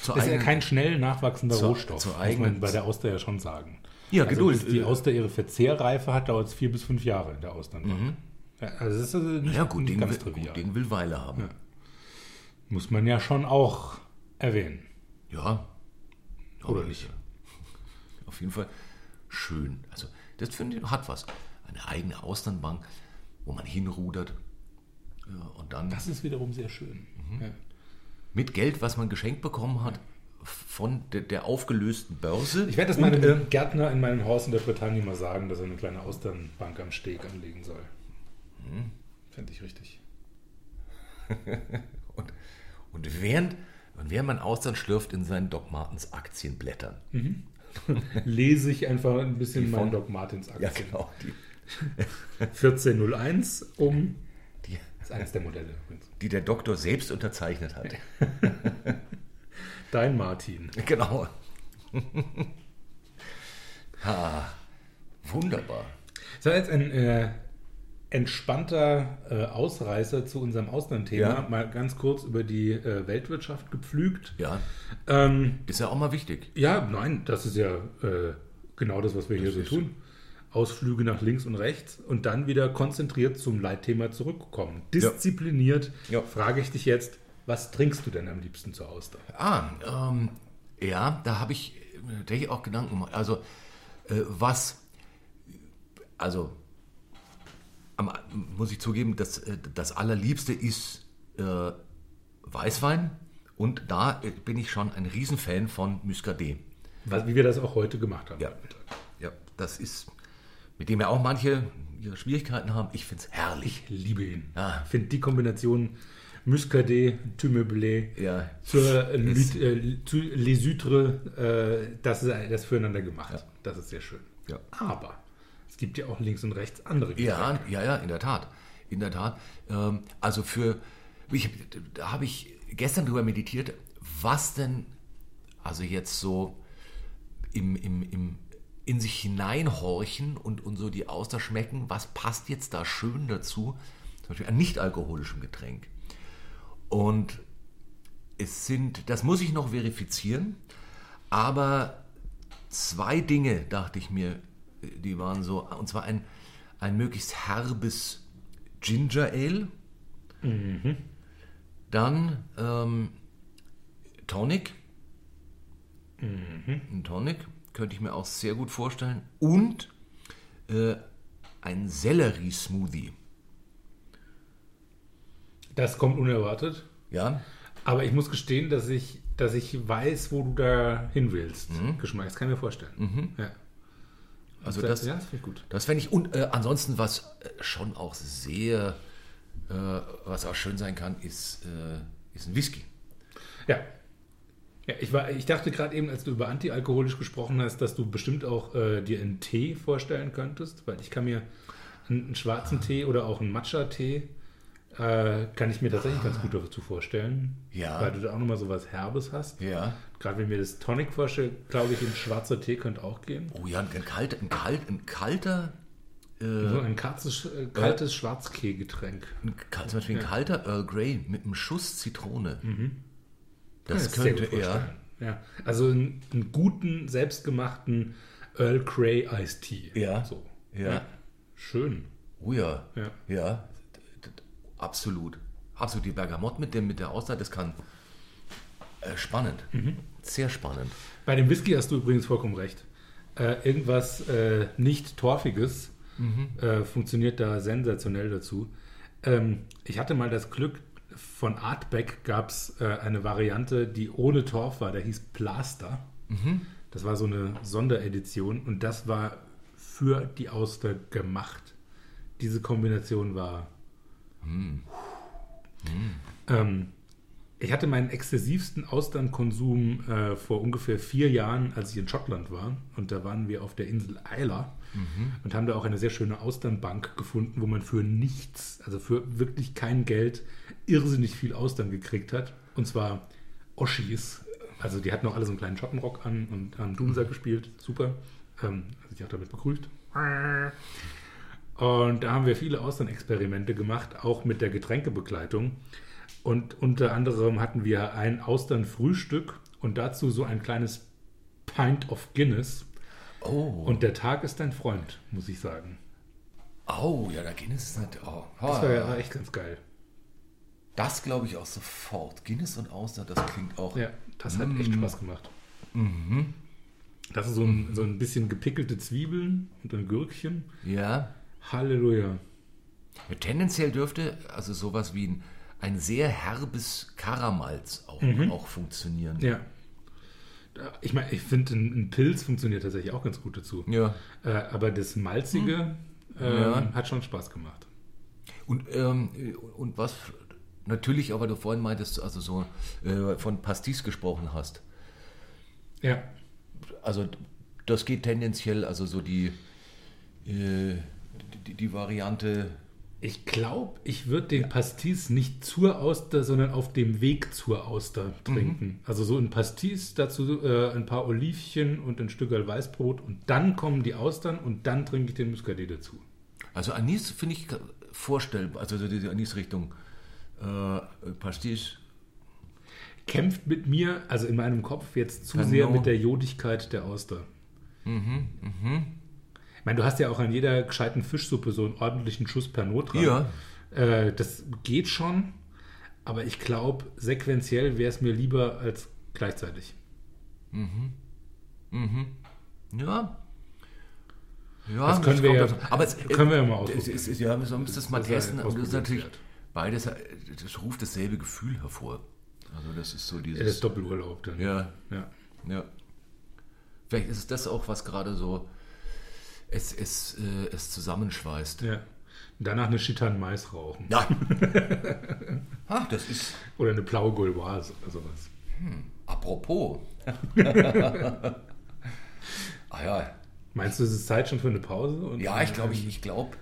Das ist ja eigenen- kein schnell nachwachsender Zur- Rohstoff. zur muss eigenen- man bei der Auster ja schon sagen. Ja, Also Geduld. Bis die Auster ihre Verzehrreife hat, dauert es vier bis fünf Jahre in der Austernbank. Ja, also das ist also nicht, ja, gut, Ding ganz will, trivial. gut, Ding will Weile haben. Ja. Muss man ja schon auch erwähnen. Ja. Oder nicht? Auf jeden Fall schön. Also, das finde ich, hat was. Eine eigene Austernbank, wo man hinrudert. Und dann Das ist wiederum sehr schön. Mhm. Ja. mit Geld, was man geschenkt bekommen hat, von der, der aufgelösten Börse. Ich werde das meinem äh, Gärtner in meinem Haus in der Bretagne mal sagen, dass er eine kleine Austernbank am Steg anlegen soll. Mhm. Fände ich richtig. Und, und während, und während man Austern schlürft in seinen Doc Martens Aktienblättern. Lese ich einfach ein bisschen Die meinen von- Doc Martens Ja, Aktien. genau. Die, 1401 um. die, Das ist eines der Modelle übrigens. die der Doktor selbst unterzeichnet hat. Dein Martin. Genau. ha, wunderbar. War jetzt ein äh, entspannter äh, Ausreißer zu unserem Auslandthema. Ja. Mal ganz kurz über die äh, Weltwirtschaft gepflügt. Ja, Ähm, ist ja auch mal wichtig. ja, nein, das ist ja äh, genau das, was wir hier so tun. Ausflüge nach links und rechts und dann wieder konzentriert zum Leitthema zurückkommen. Diszipliniert Ja. frage ich dich jetzt, was trinkst du denn am liebsten zur Auster? Ah, ähm, ja, da habe ich tatsächlich auch Gedanken gemacht. Also, äh, was, also, am, muss ich zugeben, das, äh, das Allerliebste ist äh, Weißwein und da äh, bin ich schon ein Riesenfan von Muscadet. Was, wie wir das auch heute gemacht haben. Ja, ja, das ist, mit dem ja auch manche ihre Schwierigkeiten haben. Ich finde es herrlich. Ich liebe ihn. Ich finde die Kombination Muscadet, Tumeublé Ja, zur, äh, äh, zu Les Hutres, äh, das ist das füreinander gemacht. Das ist sehr schön. Ja. Aber gibt ja auch links und rechts andere Ja, ja, ja, in der Tat. In der Tat. Ähm, also für, ich, da habe ich gestern drüber meditiert, was denn, also jetzt so im, im, im, in sich hineinhorchen und, und so die Auster schmecken, was passt jetzt da schön dazu, zum Beispiel an nicht-alkoholischem Getränk. Und es sind, das muss ich noch verifizieren, aber zwei Dinge, dachte ich mir, die waren so, und zwar ein, ein möglichst herbes Ginger Ale, dann ähm, Tonic, ein Tonic, könnte ich mir auch sehr gut vorstellen, und äh, ein Sellerie-Smoothie. Das kommt unerwartet. Ja, Aber ich muss gestehen, dass ich, dass ich weiß, wo du da hin willst. Mhm. Geschmack, das kann ich mir vorstellen. Ja. Also das, ja, das finde ich gut. Das fände ich. Und äh, ansonsten, was äh, schon auch sehr, äh, was auch schön sein kann, ist, äh, ist ein Whisky. Ja. Ja, ich, war, ich dachte gerade eben, als du über antialkoholisch gesprochen hast, dass du bestimmt auch äh, dir einen Tee vorstellen könntest, weil ich kann mir einen, einen schwarzen Tee oder auch einen Matcha-Tee äh, kann ich mir tatsächlich ganz gut dazu vorstellen. Ja. Weil du da auch nochmal so was Herbes hast. Ja. Gerade wenn mir das Tonic vorstelle, glaube ich, ein schwarzer Tee könnte auch gehen. Oh ja, ein kalter, ein, kalt, ein kalter, So ein kaltes, äh, kaltes Schwarzkeh-Getränk. ein, kal- zum Beispiel ein kalter Earl Grey mit einem Schuss Zitrone. Das Kann ich mir könnte er. Ja, also einen, einen guten, selbstgemachten Earl Grey Iced Tea. Ja. So. Ja. Schön. Oh ja. Ja. Ja. Absolut. Absolut. Die Bergamott mit, dem, mit der Auszeit, das kann äh, spannend. Mhm. Sehr spannend. Bei dem Whisky hast du übrigens vollkommen recht. Äh, irgendwas äh, nicht Torfiges äh, funktioniert da sensationell dazu. Ähm, ich hatte mal das Glück, von Artbeck gab es eine Variante, die ohne Torf war, der hieß Plaster. Das war so eine Sonderedition und das war für die Auster gemacht. Diese Kombination war. Ähm, Ich hatte meinen exzessivsten Austernkonsum äh, vor ungefähr vier Jahren, als ich in Schottland war. Und da waren wir auf der Insel Isla und haben da auch eine sehr schöne Austernbank gefunden, wo man für nichts, also für wirklich kein Geld, irrsinnig viel Austern gekriegt hat. Und zwar Oschis. Also die hatten auch alle so einen kleinen Schottenrock an und haben Dunsa gespielt. Super. Ähm, also ich auch damit begrüßt. Und da haben wir viele Austernexperimente gemacht, auch mit der Getränkebegleitung. Und unter anderem hatten wir ein Austernfrühstück und dazu so ein kleines Pint of Guinness. Oh, Und der Tag ist dein Freund, muss ich sagen. oh, ja, da Guinness ist nicht. Oh, Das war ja echt ganz geil. Das glaube ich auch sofort. Guinness und Austern, das klingt auch. Ja, das hat echt Spaß gemacht. Das ist so ein, so ein bisschen gepickelte Zwiebeln und ein Gürkchen. Ja. Halleluja. Tendenziell dürfte also sowas wie ein, ein sehr herbes Karamalz auch, auch funktionieren. Ja. Ich meine, ich finde, ein, Pilz funktioniert tatsächlich auch ganz gut dazu. Ja. Äh, aber das Malzige ähm, Ja. hat schon Spaß gemacht. Und, ähm, und was natürlich, aber du vorhin meintest, also so äh, von Pastis gesprochen hast. Ja. Also das geht tendenziell, also so die, äh, die, die Variante. Ich glaube, ich würde den Pastis nicht zur Auster, sondern auf dem Weg zur Auster trinken. Also so ein Pastis, dazu äh, ein paar Olivchen und ein Stück Weißbrot und dann kommen die Austern und dann trinke ich den Muscadet dazu. Also Anis finde ich vorstellbar, also so diese Anis-Richtung. Äh, Pastis. Kämpft mit mir, also in meinem Kopf, jetzt zu Genau. sehr mit der Jodigkeit der Auster. Mhm, Ich meine, du hast ja auch an jeder gescheiten Fischsuppe so einen ordentlichen Schuss Pernod dran. Ja. Äh, das geht schon, aber ich glaube, sequenziell wäre es mir lieber als gleichzeitig. Ja. Ja, Das können wir ja- aber es, können wir ja mal es ausprobieren. ist, es- Ja, wir müssen das mal Das testen. Das ist natürlich beides, äh, das ruft dasselbe Gefühl hervor. Also das ist so Ja, das ist dieses. Doppelurlaub dann. Ja, ja. ja. Vielleicht ist es das auch, was gerade so es, es, äh, es zusammenschweißt. ja. Danach eine Chitan Mais rauchen. Ja. Ach, das ist. Oder eine blaue Gauloise oder sowas. Apropos. ah ja. Meinst du, es ist Zeit schon für eine Pause? Ja, ich glaube, ich, ich glaube,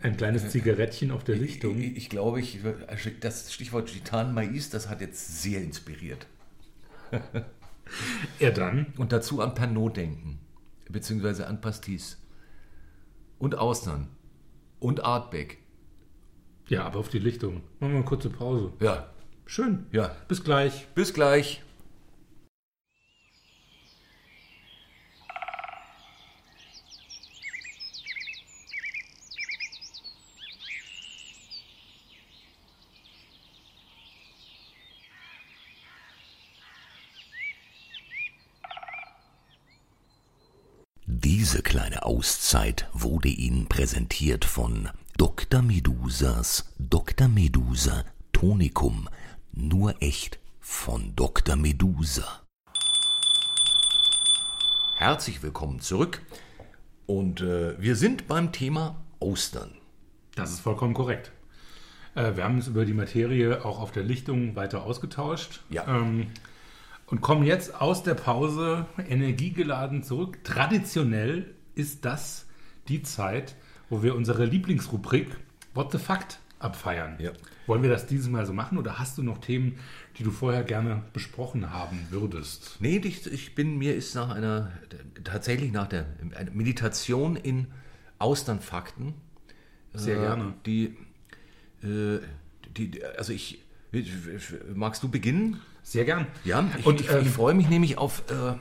Ein kleines Zigarettchen auf der Lichtung. Ich, ich glaube, ich, also das Stichwort Gitan Mais, das hat jetzt sehr inspiriert. Ja, dann. Und dazu an Pernod denken, beziehungsweise an Pastis. Und Austern. Und Artbeck. Ja, aber auf die Lichtung. Machen wir eine kurze Pause. Ja, Schön. ja. Bis gleich. Bis gleich. Diese kleine Auszeit wurde Ihnen präsentiert von Dr. Medusas Dr. Medusa Tonikum. Nur echt von Dr. Medusa. Herzlich willkommen zurück. Und äh, wir sind beim Thema Austern. Das ist vollkommen korrekt. Äh, wir haben uns über die Materie auch auf der Lichtung weiter ausgetauscht. Ja. Ähm, und kommen jetzt aus der Pause energiegeladen zurück. Traditionell ist das die Zeit, wo wir unsere Lieblingsrubrik What the Fact abfeiern. Ja. Wollen wir das dieses Mal so machen oder hast du noch Themen, die du vorher gerne besprochen haben würdest? Nee, ich, ich bin, mir ist nach einer, tatsächlich nach der Meditation in Austernfakten. Sehr äh, gerne. Die, äh, die, also ich, magst du beginnen? Sehr gern. Ja, ich, Und, ich, ähm, ich freue mich nämlich auf, äh,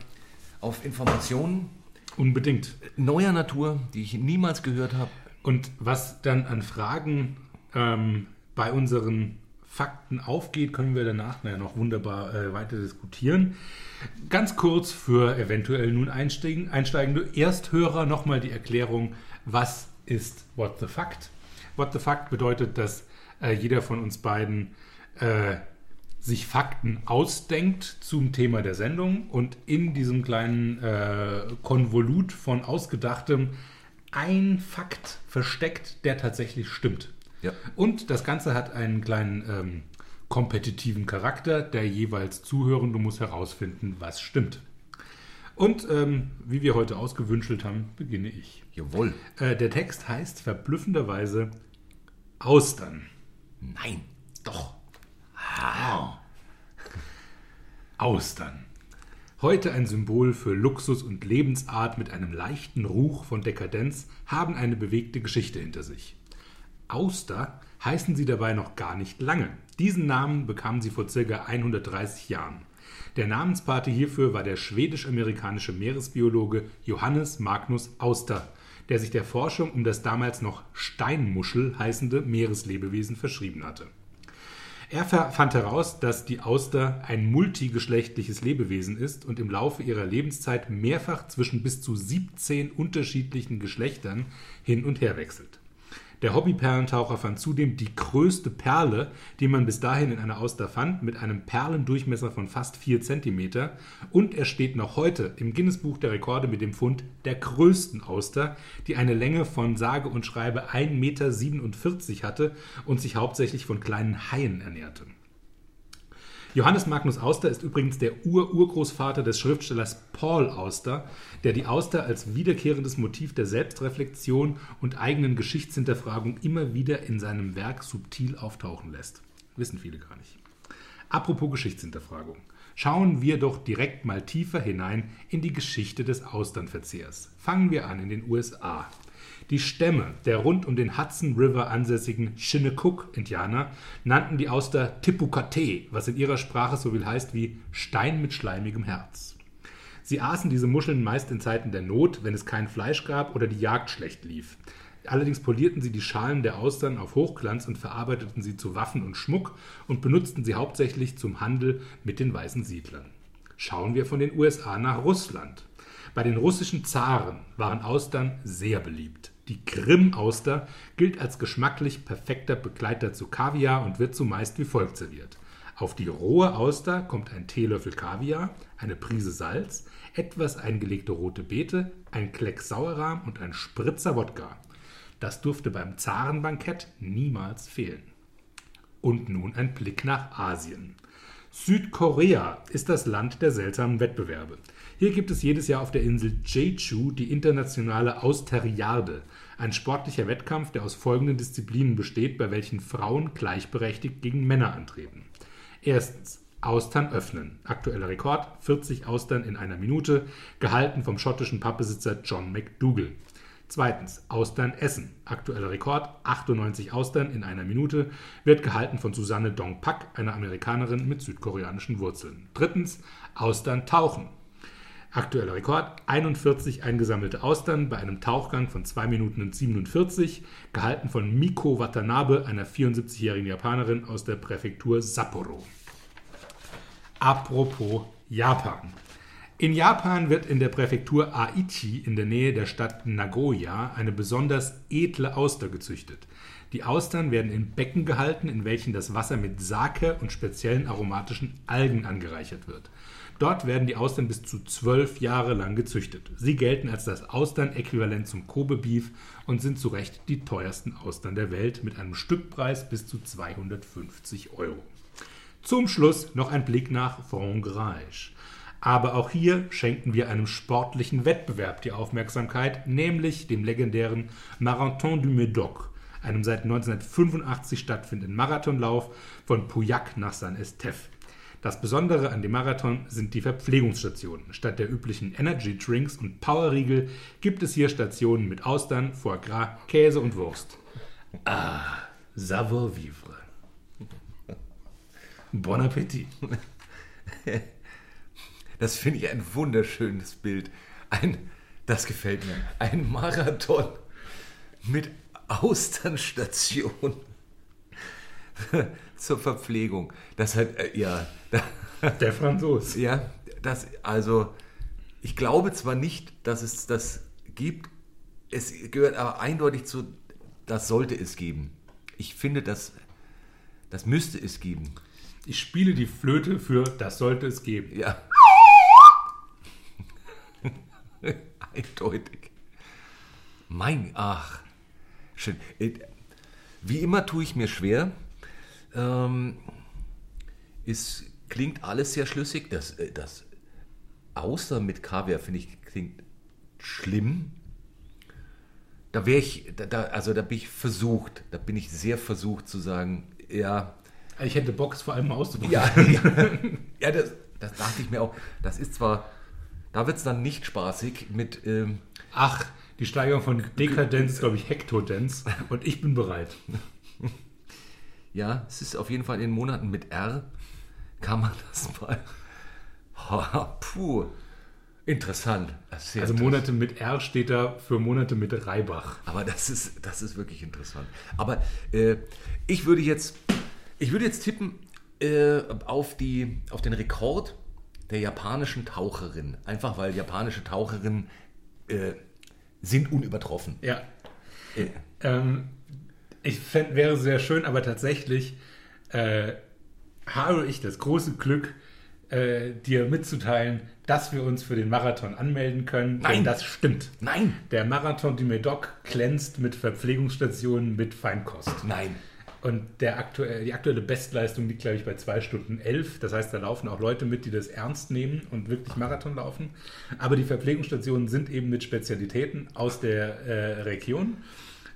auf Informationen Unbedingt. neuer Natur, die ich niemals gehört habe. Und was dann an Fragen ähm, bei unseren Fakten aufgeht, können wir danach nachher noch wunderbar äh, weiter diskutieren. Ganz kurz für eventuell nun einsteigen, einsteigende Ersthörer nochmal die Erklärung, was ist What the Fact? What the Fact bedeutet, dass äh, jeder von uns beiden äh, sich Fakten ausdenkt zum Thema der Sendung und in diesem kleinen äh, Konvolut von Ausgedachtem ein Fakt versteckt, der tatsächlich stimmt. Ja. Und das Ganze hat einen kleinen ähm, kompetitiven Charakter. Der jeweils Zuhörende muss herausfinden, was stimmt. Und ähm, wie wir heute ausgewünschelt haben, beginne ich. Jawohl. Äh, der Text heißt verblüffenderweise Austern. Nein. Doch. Austern. Heute ein Symbol für Luxus und Lebensart mit einem leichten Ruch von Dekadenz, haben eine bewegte Geschichte hinter sich. Auster heißen sie dabei noch gar nicht lange. Diesen Namen bekamen sie vor circa 130 Jahren. Der Namenspate hierfür war der schwedisch-amerikanische Meeresbiologe Johannes Magnus Auster, der sich der Forschung um das damals noch Steinmuschel heißende Meereslebewesen verschrieben hatte. Er fand heraus, dass die Auster ein multigeschlechtliches Lebewesen ist und im Laufe ihrer Lebenszeit mehrfach zwischen bis zu 17 unterschiedlichen Geschlechtern hin und her wechselt. Der Hobbyperlentaucher fand zudem die größte Perle, die man bis dahin in einer Auster fand, mit einem Perlendurchmesser von fast 4 cm und er steht noch heute im Guinness-Buch der Rekorde mit dem Fund der größten Auster, die eine Länge von sage und schreibe 1,47 Meter hatte und sich hauptsächlich von kleinen Haien ernährte. Johannes Magnus Auster ist übrigens der Ur-Urgroßvater des Schriftstellers Paul Auster, der die Auster als wiederkehrendes Motiv der Selbstreflexion und eigenen Geschichtshinterfragung immer wieder in seinem Werk subtil auftauchen lässt. Wissen viele gar nicht. Apropos Geschichtshinterfragung. Schauen wir doch direkt mal tiefer hinein in die Geschichte des Austernverzehrs. Fangen wir an in den USA. Die Stämme der rund um den Hudson River ansässigen Shinnecook-Indianer nannten die Auster Tippukate, was in ihrer Sprache so viel heißt wie Stein mit schleimigem Herz. Sie aßen diese Muscheln meist in Zeiten der Not, wenn es kein Fleisch gab oder die Jagd schlecht lief. Allerdings polierten sie die Schalen der Austern auf Hochglanz und verarbeiteten sie zu Waffen und Schmuck und benutzten sie hauptsächlich zum Handel mit den weißen Siedlern. Schauen wir von den USA nach Russland. Bei den russischen Zaren waren Austern sehr beliebt. Die Grimm-Auster gilt als geschmacklich perfekter Begleiter zu Kaviar und wird zumeist wie folgt serviert. Auf die rohe Auster kommt ein Teelöffel Kaviar, eine Prise Salz, etwas eingelegte rote Beete, ein Klecks Sauerrahm und ein Spritzer Wodka. Das durfte beim Zarenbankett niemals fehlen. Und nun ein Blick nach Asien. Südkorea ist das Land der seltsamen Wettbewerbe. Hier gibt es jedes Jahr auf der Insel Jeju die internationale Austeriade, ein sportlicher Wettkampf, der aus folgenden Disziplinen besteht, bei welchen Frauen gleichberechtigt gegen Männer antreten. Erstens Austern öffnen. Aktueller Rekord 40 Austern in einer Minute, gehalten vom schottischen Pappbesitzer John McDougall. Zweitens, Austern essen. Aktueller Rekord, 98 Austern in einer Minute, wird gehalten von Susanne Dong Pak, einer Amerikanerin mit südkoreanischen Wurzeln. Drittens, Austern tauchen. Aktueller Rekord, 41 eingesammelte Austern bei einem Tauchgang von 2 Minuten und 47, gehalten von Miko Watanabe, einer 74-jährigen Japanerin aus der Präfektur Sapporo. Apropos Japan. In Japan wird in der Präfektur Aichi in der Nähe der Stadt Nagoya eine besonders edle Auster gezüchtet. Die Austern werden in Becken gehalten, in welchen das Wasser mit Sake und speziellen aromatischen Algen angereichert wird. Dort werden die Austern bis zu zwölf Jahre lang gezüchtet. Sie gelten als das Austern-Äquivalent zum Kobe-Beef und sind zu Recht die teuersten Austern der Welt mit einem Stückpreis bis zu 250 Euro. Zum Schluss noch ein Blick nach Frankreich. Aber auch hier schenken wir einem sportlichen Wettbewerb die Aufmerksamkeit, nämlich dem legendären Marathon du Médoc, einem seit 1985 stattfindenden Marathonlauf von Pauillac nach Saint-Estèphe. Das Besondere an dem Marathon sind die Verpflegungsstationen. Statt der üblichen Energy Drinks und Powerriegel gibt es hier Stationen mit Austern, Foie Gras, Käse und Wurst. Savoir vivre. Bon Appetit. Das finde ich ein wunderschönes Bild. Ein, das gefällt mir. Ein Marathon mit Austernstation zur Verpflegung. Das hat, äh, ja, Der Franzos. ja, das, also, ich glaube zwar nicht, dass es das gibt, es gehört aber eindeutig zu, das sollte es geben. Ich finde, das, das müsste es geben. Ich spiele die Flöte für Das sollte es geben. Ja. Eindeutig. Mein, ach, schön. Äh, Wie immer tue ich mir schwer, ähm, ist, klingt alles sehr schlüssig. Das, äh, das Außer mit Kaviar finde ich klingt schlimm. Da wäre ich, da, da, also da bin ich versucht, da bin ich sehr versucht zu sagen, ja, Ich hätte Bock, es vor allem auszuprobieren. ja, ja, ja das, das dachte ich mir auch. Das ist zwar, da wird es dann nicht spaßig mit, ähm, Ach, die Steigerung von Dekadenz ist, glaube ich, Hektodenz. Und ich bin bereit. ja, es ist auf jeden Fall in Monaten mit R, kann man das mal, Ha, puh, interessant. Also interessant. Monate mit R steht da für Monate mit Reibach. Aber das ist, das ist wirklich interessant. Aber äh, ich würde jetzt, ich würde jetzt tippen äh, auf, die, auf den Rekord der japanischen Taucherin. Einfach weil japanische Taucherinnen äh, sind unübertroffen. Ja. Äh, Ähm, ich fänd, wäre sehr schön, aber tatsächlich äh, habe ich das große Glück, äh, dir mitzuteilen, dass wir uns für den Marathon anmelden können. Nein. Das stimmt. nein, Der Marathon du Médoc glänzt mit Verpflegungsstationen mit Feinkost. nein. Und der aktuell, die aktuelle Bestleistung liegt, glaube ich, bei 2 Stunden 11. Das heißt, da laufen auch Leute mit, die das ernst nehmen und wirklich Marathon laufen. Aber die Verpflegungsstationen sind eben mit Spezialitäten aus der äh, Region.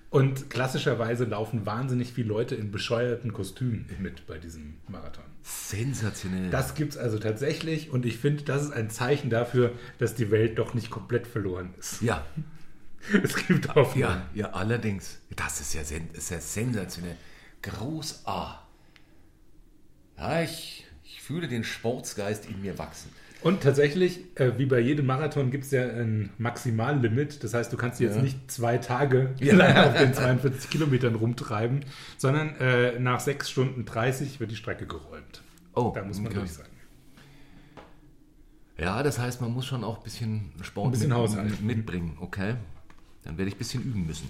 Und klassischerweise laufen wahnsinnig viele Leute in bescheuerten Kostümen mit bei diesem Marathon. Sensationell. Das gibt es also tatsächlich und ich finde, das ist ein Zeichen dafür, dass die Welt doch nicht komplett verloren ist. ja, Es gibt Hoffnung. ja, ja, allerdings. Das ist ja, sen ist ja sensationell. Groß A. Ja, ich, ich fühle den Sportsgeist in mir wachsen. Und tatsächlich, äh, wie bei jedem Marathon, gibt es ja ein Maximallimit. Das heißt, du kannst jetzt Ja. nicht zwei Tage Ja. lang auf den 42 Kilometern rumtreiben, sondern äh, nach 6 Stunden 30 wird die Strecke geräumt. Oh, Da muss man okay. durch sein. Ja, das heißt, man muss schon auch ein bisschen Sport Ein bisschen mit, Haushalt. mitbringen, okay? Dann werde ich ein bisschen üben müssen.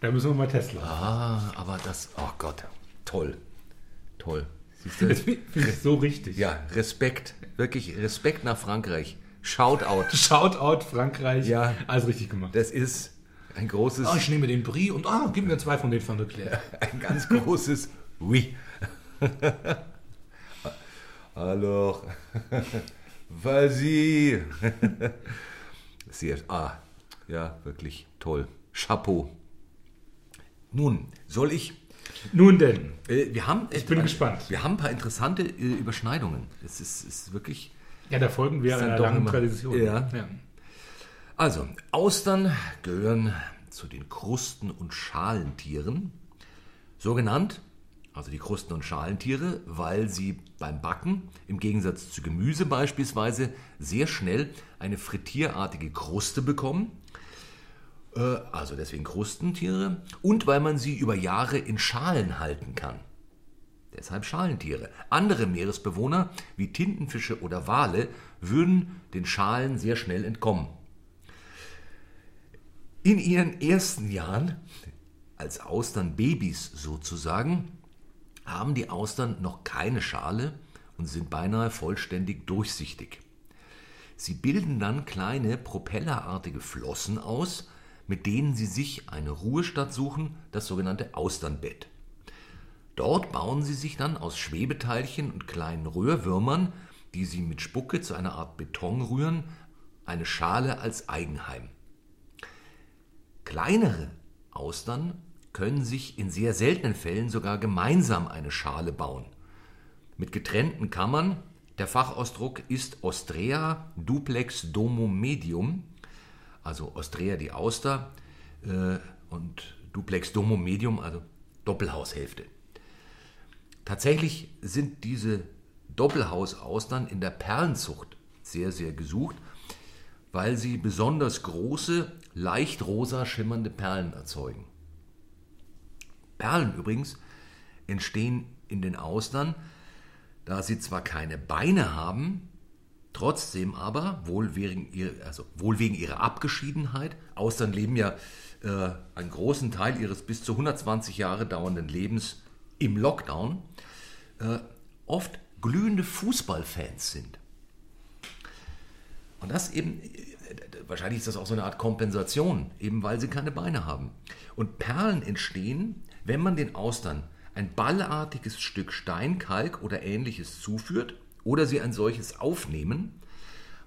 Da müssen wir mal Tesla. Ah, aber das, oh Gott, toll, toll. Siehst Das du? finde ich so richtig. Ja, Respekt, wirklich Respekt nach Frankreich. Shoutout. Shoutout Frankreich. Ja. Alles richtig gemacht. Das ist ein großes, Ah, ich nehme den Brie und ah, gib mir zwei von den Van der Claire. ein ganz großes Oui. Alors, vas-y. Ah, ja, wirklich toll. Chapeau. Nun, soll ich Nun denn, Äh, wir haben, ich bin gespannt. Wir haben ein paar interessante äh, Überschneidungen. Es ist, ist wirklich. ja, da folgen wir einer langen immer- Tradition. Ja. Also, Austern gehören zu den Krusten- und Schalentieren. So genannt, also die Krusten- und Schalentiere, weil sie beim Backen im Gegensatz zu Gemüse beispielsweise sehr schnell eine frittierartige Kruste bekommen. Äh, Also deswegen Krustentiere. Und weil man sie über Jahre in Schalen halten kann. Deshalb Schalentiere. Andere Meeresbewohner wie Tintenfische oder Wale würden den Schalen sehr schnell entkommen. In ihren ersten Jahren, als Austernbabys sozusagen, haben die Austern noch keine Schale und sind beinahe vollständig durchsichtig. Sie bilden dann kleine propellerartige Flossen aus, mit denen sie sich eine Ruhestadt suchen, das sogenannte Austernbett. Dort bauen sie sich dann aus Schwebeteilchen und kleinen Röhrwürmern, die sie mit Spucke zu einer Art Beton rühren, eine Schale als Eigenheim. Kleinere Austern können sich in sehr seltenen Fällen sogar gemeinsam eine Schale bauen. Mit getrennten Kammern, der Fachausdruck ist Ostrea duplex domo medium, also Ostrea die Auster äh, und duplex domo medium, also Doppelhaushälfte. Tatsächlich sind diese Doppelhausaustern in der Perlenzucht sehr, sehr gesucht, weil sie besonders große, leicht rosa schimmernde Perlen erzeugen. Perlen übrigens entstehen in den Austern, da sie zwar keine Beine haben, trotzdem aber, wohl wegen, ihr, also wohl wegen ihrer Abgeschiedenheit, Austern leben ja äh, einen großen Teil ihres bis zu 120 Jahre dauernden Lebens im Lockdown, äh, oft glühende Fußballfans sind. Und das eben, äh, wahrscheinlich ist das auch so eine Art Kompensation, eben weil sie keine Beine haben. Und Perlen entstehen, wenn man den Austern ein ballartiges Stück Stein, Kalk oder ähnliches zuführt oder sie ein solches aufnehmen,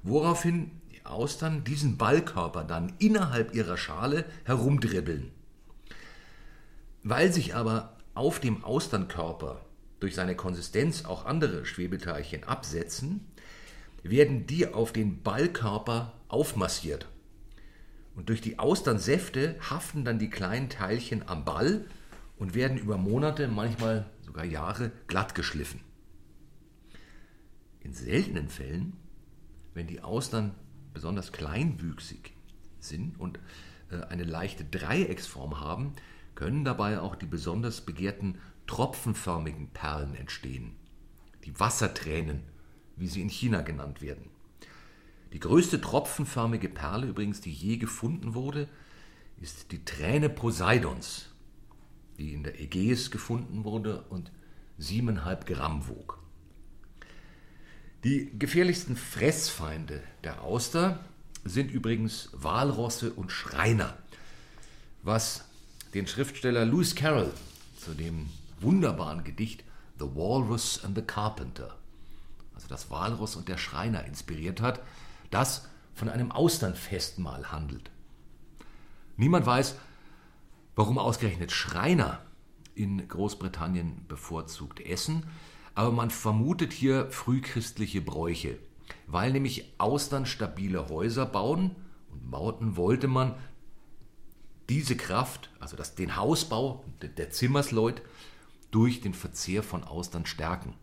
woraufhin die Austern diesen Ballkörper dann innerhalb ihrer Schale herumdribbeln. Weil sich aber auf dem Austernkörper durch seine Konsistenz auch andere Schwebeteilchen absetzen, werden die auf den Ballkörper aufmassiert. Und durch die Austernsäfte haften dann die kleinen Teilchen am Ball und werden über Monate, manchmal sogar Jahre glatt geschliffen. In seltenen Fällen, wenn die Austern besonders kleinwüchsig sind und äh, eine leichte Dreiecksform haben, können dabei auch die besonders begehrten tropfenförmigen Perlen entstehen. Die Wassertränen, wie sie in China genannt werden. Die größte tropfenförmige Perle übrigens, die je gefunden wurde, ist die Träne Poseidons, die in der Ägäis gefunden wurde und 7,5 Gramm wog. Die gefährlichsten Fressfeinde der Auster sind übrigens Walrosse und Schreiner, was den Schriftsteller Lewis Carroll zu dem wunderbaren Gedicht The Walrus and the Carpenter, also das Walross und der Schreiner, inspiriert hat, das von einem Austernfestmahl handelt. Niemand weiß, warum ausgerechnet Schreiner in Großbritannien bevorzugt essen, aber man vermutet hier frühchristliche Bräuche, weil nämlich Austern stabile Häuser bauen und bauten wollte man diese Kraft, also das, den Hausbau der Zimmersleut, durch den Verzehr von Austern stärken.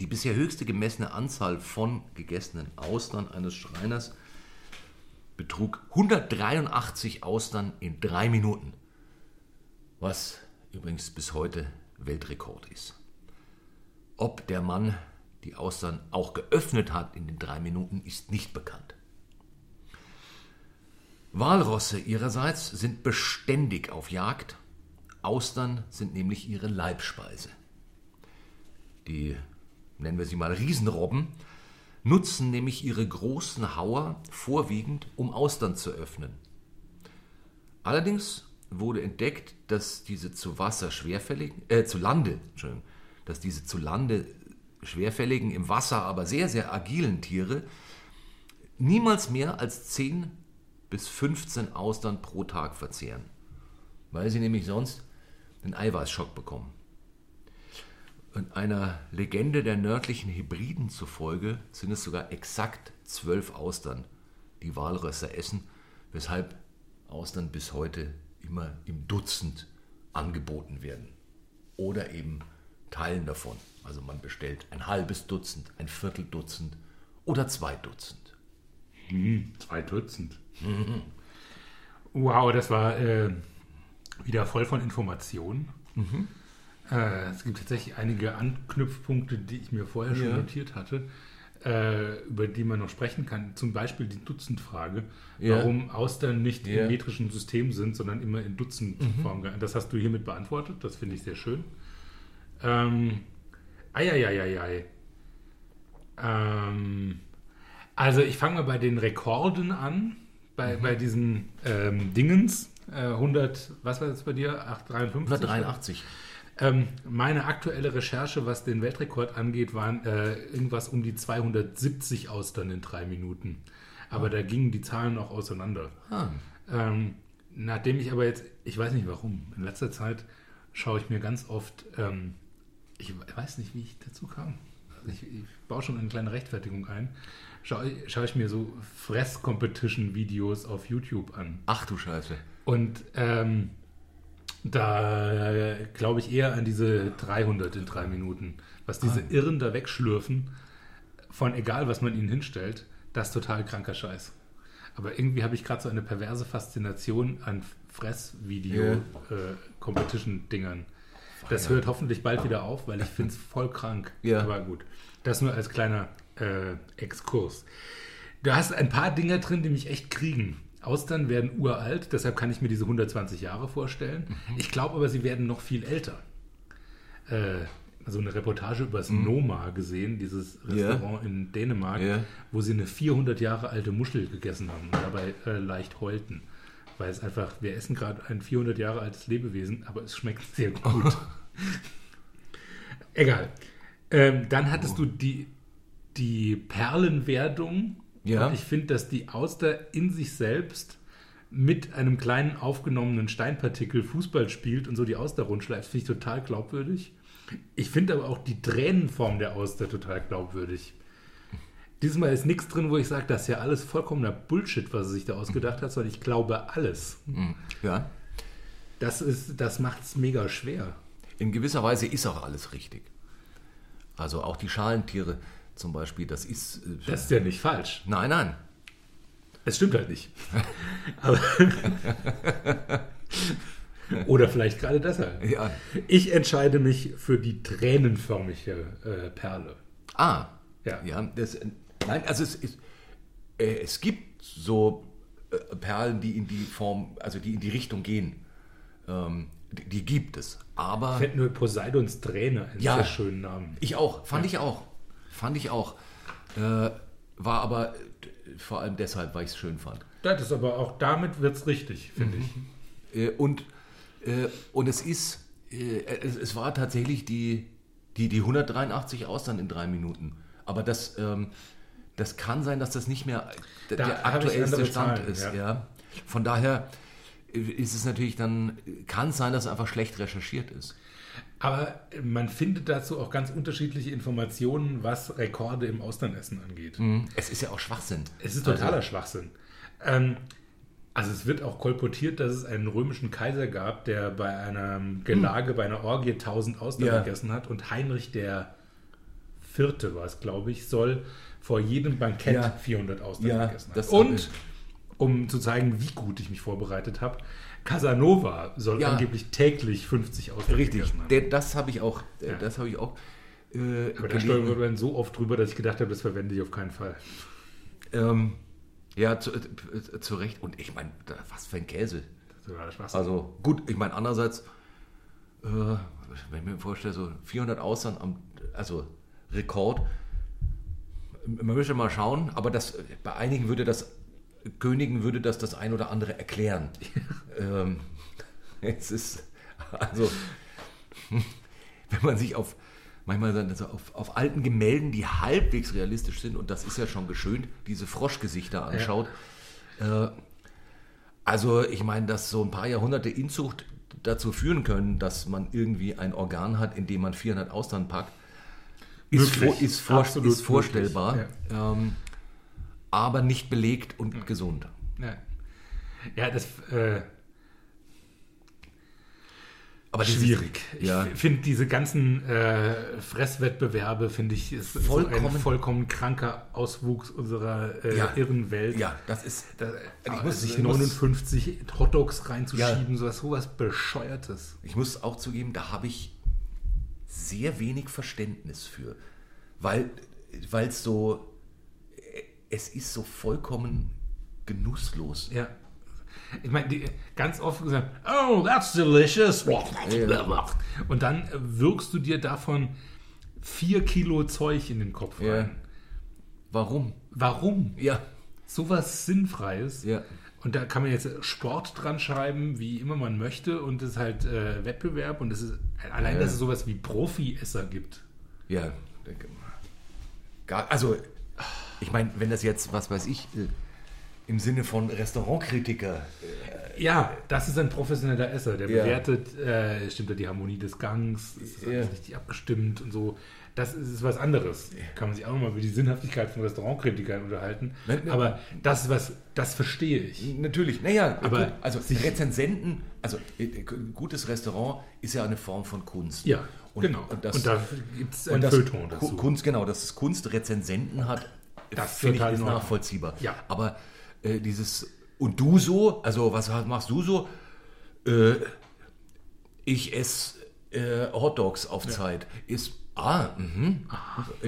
Die bisher höchste gemessene Anzahl von gegessenen Austern eines Schreiners betrug 183 Austern in drei Minuten, was übrigens bis heute Weltrekord ist. Ob der Mann die Austern auch geöffnet hat in den drei Minuten, ist nicht bekannt. Walrosse ihrerseits sind beständig auf Jagd. Austern sind nämlich ihre Leibspeise. Die, nennen wir sie mal Riesenrobben, nutzen nämlich ihre großen Hauer vorwiegend, um Austern zu öffnen. Allerdings wurde entdeckt, dass diese zu Wasser schwerfälligen, äh, zu Lande, dass diese zu Lande schwerfälligen, im Wasser aber sehr, sehr agilen Tiere niemals mehr als 10 bis 15 Austern pro Tag verzehren, weil sie nämlich sonst einen Eiweißschock bekommen. Und einer Legende der nördlichen Hebriden zufolge sind es sogar exakt zwölf Austern, die Walrösser essen, weshalb Austern bis heute immer im Dutzend angeboten werden. Oder eben Teilen davon. Also man bestellt ein halbes Dutzend, ein Vierteldutzend oder zwei Dutzend. Hm, zwei Dutzend. Mhm. Wow, das war äh, wieder voll von Informationen. Mhm. Äh, es gibt tatsächlich einige Anknüpfpunkte, die ich mir vorher schon ja. notiert hatte, äh, über die man noch sprechen kann. Zum Beispiel die Dutzendfrage, ja. warum Austern nicht ja. im metrischen System sind, sondern immer in Dutzendform. Mhm. Das hast du hiermit beantwortet, das finde ich sehr schön. Ähm, eieieiei. Ähm, also ich fange mal bei den Rekorden an, bei, mhm. bei diesen ähm, Dingens. Äh, 100, was war das bei dir? 853? 183. Ähm, meine aktuelle Recherche, was den Weltrekord angeht, waren äh, irgendwas um die 270 Austern in drei Minuten. Aber ah. da gingen die Zahlen auch auseinander. Ah. Ähm, nachdem ich aber jetzt, ich weiß nicht warum, in letzter Zeit schaue ich mir ganz oft, ähm, ich weiß nicht, wie ich dazu kam. Ich, ich baue schon eine kleine Rechtfertigung ein. Schaue, schaue ich mir so Fress-Competition-Videos auf YouTube an. Ach du Scheiße. Und ähm, da glaube ich eher an diese 300 in drei Minuten. Was diese ah. Irren da wegschlürfen, von egal was man ihnen hinstellt, das ist total kranker Scheiß. Aber irgendwie habe ich gerade so eine perverse Faszination an Fress-Video-Competition-Dingern. Yeah. Äh, das hört hoffentlich bald wieder auf, weil ich finde es voll krank. Ja. Aber gut. Das nur als kleiner äh, Exkurs. Du hast ein paar Dinge drin, die mich echt kriegen. Austern werden uralt, deshalb kann ich mir diese 120 Jahre vorstellen. Mhm. Ich glaube aber, sie werden noch viel älter. Äh, also eine Reportage über das mhm. Noma gesehen, dieses Restaurant yeah. in Dänemark, yeah. wo sie eine 400 Jahre alte Muschel gegessen haben und dabei äh, leicht heulten. Weil es einfach, wir essen gerade ein 400 Jahre altes Lebewesen, aber es schmeckt sehr gut. Egal. Ähm, dann hattest du die, die Perlenwerdung. Ja. Und ich finde, dass die Auster in sich selbst mit einem kleinen aufgenommenen Steinpartikel Fußball spielt und so die Auster rundschleift, finde ich total glaubwürdig. Ich finde aber auch die Tränenform der Auster total glaubwürdig. Diesmal ist nichts drin, wo ich sage, das ist ja alles vollkommener Bullshit, was er sich da ausgedacht hat, sondern ich glaube alles. Ja. Das, ist, das macht es mega schwer. In gewisser Weise ist auch alles richtig. Also auch die Schalentiere zum Beispiel, das ist. äh, Das ist ja nicht falsch. nein, nein. Es stimmt halt nicht. Oder vielleicht gerade deshalb. Ja. Ich entscheide mich für die tränenförmige äh, Perle. Ah. Ja. Ja. Das, nein, also es, ist, äh, es gibt so äh, Perlen, die in die Form, also die in die Richtung gehen. Ähm, die, die gibt es. Aber. Ich fände nur Poseidons Träne einen Ja. sehr schönen Namen. Ich auch, fand ich auch. Fand ich auch. Äh, war aber äh, vor allem deshalb, weil ich es schön fand. Das ist aber auch damit wird es richtig, finde ich. Äh, und, äh, und es ist, es, es war tatsächlich die, die, die 183 Austern in drei Minuten. Aber das, ähm, das kann sein, dass das nicht mehr d- Da der aktuellste Stand Zahlen, ist. ja. Ja. Von daher ist es natürlich dann, kann es sein, dass es einfach schlecht recherchiert ist. Aber man findet dazu auch ganz unterschiedliche Informationen, was Rekorde im Austernessen angeht. Es ist ja auch Schwachsinn. Es ist totaler Schwachsinn. Ähm, also es wird auch kolportiert, dass es einen römischen Kaiser gab, der bei einem Gelage, bei einer Orgie 1000 Austern Ja. gegessen hat und Heinrich der Vierte war es, glaube ich, soll vor jedem Bankett Ja. 400 Austern Ja, gegessen haben. das Und um zu zeigen, wie gut ich mich vorbereitet habe, Casanova soll Ja. angeblich täglich 50 Austern Richtig. gegessen haben. Der, das habe ich auch. äh, Ja. Das habe ich auch. Äh, Aber da stolpert man so oft drüber, dass ich gedacht habe, das verwende ich auf keinen Fall. Ähm, ja, zu, äh, zu Recht. Und ich meine, was für ein Käse. Also gut, ich meine, andererseits, äh, wenn ich mir vorstelle, so 400 Austern am, also Rekord, man müsste mal schauen, aber das, bei einigen würde das, Königen würde das das ein oder andere erklären. ähm, es ist, also, wenn man sich auf, manchmal also auf, auf alten Gemälden, die halbwegs realistisch sind, und das ist ja schon geschönt, diese Froschgesichter anschaut, äh, also ich meine, dass so ein paar Jahrhunderte Inzucht dazu führen können, dass man irgendwie ein Organ hat, in dem man 400 Austern packt, ist, vor, ist, vor, ist vorstellbar, möglich, ähm, aber nicht belegt und gesund. Ja, ja das äh, Aber schwierig. Ich Ja. finde diese ganzen äh, Fresswettbewerbe, finde ich, ist vollkommen, so ein vollkommen kranker Auswuchs unserer äh, Ja. irren Welt. Ja, das ist. Da, Ich ich muss- sich ich muss- 59 Hotdogs reinzuschieben, sowas, sowas Bescheuertes. Ich muss auch zugeben, da habe ich sehr wenig Verständnis für. Weil es so. Es ist so vollkommen genusslos. Ja. Ich meine, die- ganz oft gesagt, oh, that's delicious. Und dann wirkst du dir davon vier Kilo Zeug in den Kopf Ja. rein. Warum? Warum? Ja. Sowas Sinnfreies. Ja. Und da kann man jetzt Sport dran schreiben, wie immer man möchte. Und es ist halt äh, Wettbewerb. Und es ist allein, Ja. dass es sowas wie Profi-Esser gibt. Ja, denke- gar, also ich meine, wenn das jetzt, was weiß ich, äh, im Sinne von Restaurantkritiker, Ja, das ist ein professioneller Esser. Der Ja. bewertet, äh, stimmt da die Harmonie des Gangs, ist das alles Ja. richtig abgestimmt und so. Das ist, was anderes. Kann man sich auch nochmal über die Sinnhaftigkeit von Restaurantkritikern unterhalten. Nein, nein. Aber das, was, das verstehe ich. natürlich, naja, Aber gut, also Rezensenten, also äh, ein gutes Restaurant ist ja eine Form von Kunst. Ja, und, genau. Und, das, und da gibt es und ein das Feuilleton Ku- dazu. Kunst, genau, dass es Kunst Rezensenten hat, Das finde ich ist nachvollziehbar. Ja. Aber äh, dieses, und du so, also was machst du so? Äh, ich esse äh, Hotdogs auf Zeit. Ist, ah, mhm.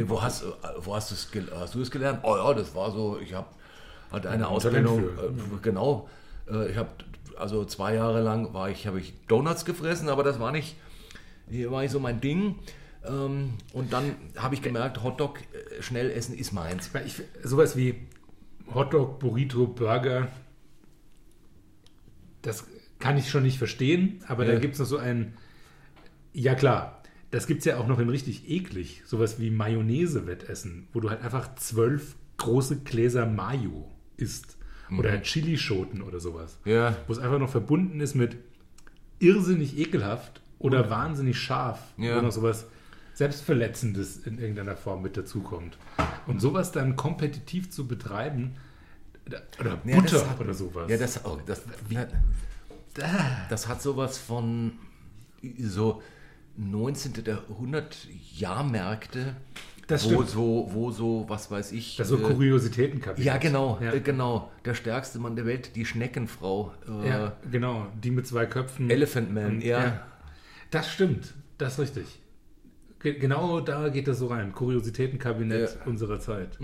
Wo hast, wo hast, hast du das gelernt? Oh ja, das war so, ich habe hatte eine Ausbildung, äh, genau. Äh, ich habe, also zwei Jahre lang war ich, habe ich Donuts gefressen, aber das war nicht, war nicht so mein Ding. Ähm, und dann habe ich gemerkt, Hotdog äh, schnell essen ist meins. Ich, sowas wie Hotdog, Burrito, Burger, das kann ich schon nicht verstehen, aber da Ja. gibt es noch so ein, Ja, klar. Das gibt es ja auch noch in richtig eklig. Sowas wie Mayonnaise-Wettessen, wo du halt einfach zwölf große Gläser Mayo isst. Oder Chilischoten oder sowas. Ja. Wo es einfach noch verbunden ist mit irrsinnig ekelhaft oder wahnsinnig scharf. Ja. Wo noch sowas Selbstverletzendes in irgendeiner Form mit dazukommt. Und sowas dann kompetitiv zu betreiben, oder Ja, Butter hat- oder sowas. Ja, das, oh, das, das hat sowas von so 19. Jahrhundert Jahrmärkte, Das wo stimmt. so, wo so, was weiß ich. das so äh, Kuriositätenkabinett. ja, genau, Ja. äh, genau. Der stärkste Mann der Welt, die Schneckenfrau. Äh, Ja, genau. Die mit zwei Köpfen. Elephant Man, ja. Das stimmt. Das ist richtig. Ge genau da geht das so rein. Kuriositätenkabinett Ja. unserer Zeit.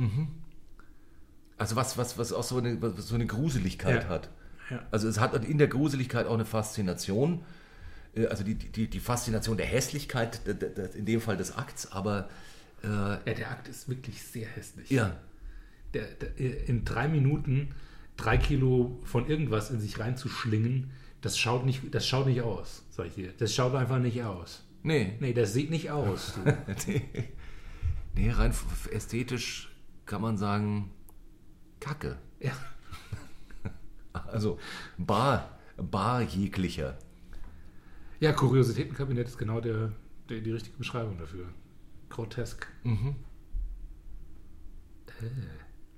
Also was, was, was auch so eine, so eine Gruseligkeit Ja. hat. Ja. Also es hat in der Gruseligkeit auch eine Faszination. Äh, Also die, die, die Faszination der Hässlichkeit, in dem Fall des Akts, aber äh, Ja, der Akt ist wirklich sehr hässlich. ja, Der, der, in drei Minuten drei Kilo von irgendwas in sich reinzuschlingen, das schaut nicht, das schaut nicht aus, sag ich dir. Das schaut einfach nicht aus. nee. Nee, das sieht nicht aus. Nee. Nee, rein ästhetisch kann man sagen, Kacke. ja. Also bar, bar jeglicher. Ja, Kuriositätenkabinett ist genau der, der, die richtige Beschreibung dafür. Grotesk. Mhm. Äh,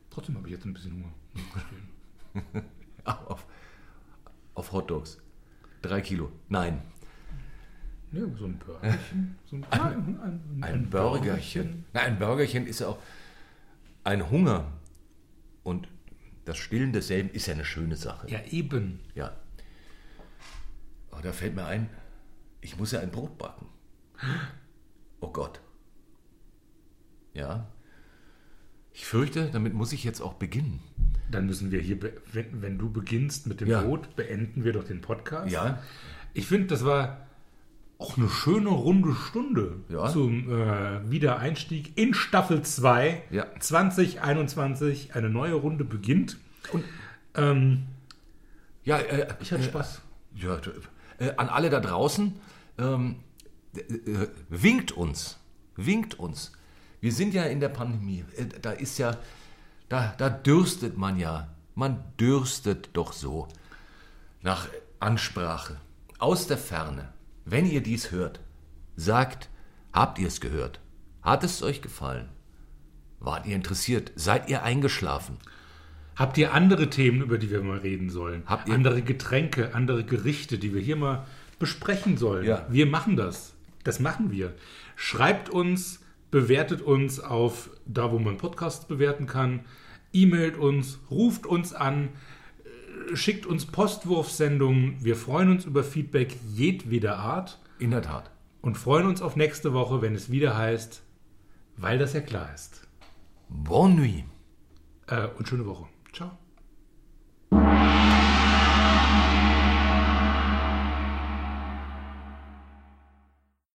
trotzdem habe ich jetzt ein bisschen Hunger. Auf, auf Hotdogs. Drei Kilo. Nein. Ja, so ein Burgerchen. So ein, ein, ein, Ein Burgerchen. Na, ein Burgerchen ist ja auch ein Hunger. Und das Stillen desselben ist ja eine schöne Sache. Ja, eben. Ja. Aber da fällt mir ein, ich muss ja ein Brot backen. Oh Gott. Ja. Ich fürchte, damit muss ich jetzt auch beginnen. Dann müssen wir hier, wenn, wenn du beginnst mit dem Ja. Brot, beenden wir doch den Podcast. Ja. Ich finde, das war auch eine schöne runde Stunde Ja. zum äh, Wiedereinstieg in Staffel 2 Ja. 2021. Eine neue Runde beginnt. Und ähm, Ja, äh, ich hatte Spaß. Ja, d- äh, an alle da draußen, ähm, äh, winkt uns, winkt uns. Wir sind ja in der Pandemie. Äh, da ist ja, da, da dürstet man ja. Man dürstet doch so nach Ansprache. Aus der Ferne. Wenn ihr dies hört, sagt, habt ihr es gehört? Hat es euch gefallen? Wart ihr interessiert? Seid ihr eingeschlafen? Habt ihr andere Themen, über die wir mal reden sollen? Habt ihr- andere Getränke, andere Gerichte, die wir hier mal besprechen sollen? Ja. Wir machen das. Das machen wir. Schreibt uns, bewertet uns auf da, wo man Podcasts bewerten kann. E-mailt uns, ruft uns an, äh, schickt uns Postwurfsendungen. Wir freuen uns über Feedback jedweder Art In der Tat. und freuen uns auf nächste Woche, wenn es wieder heißt, weil das ja klar ist. Bonne nuit. Äh, und schöne Woche.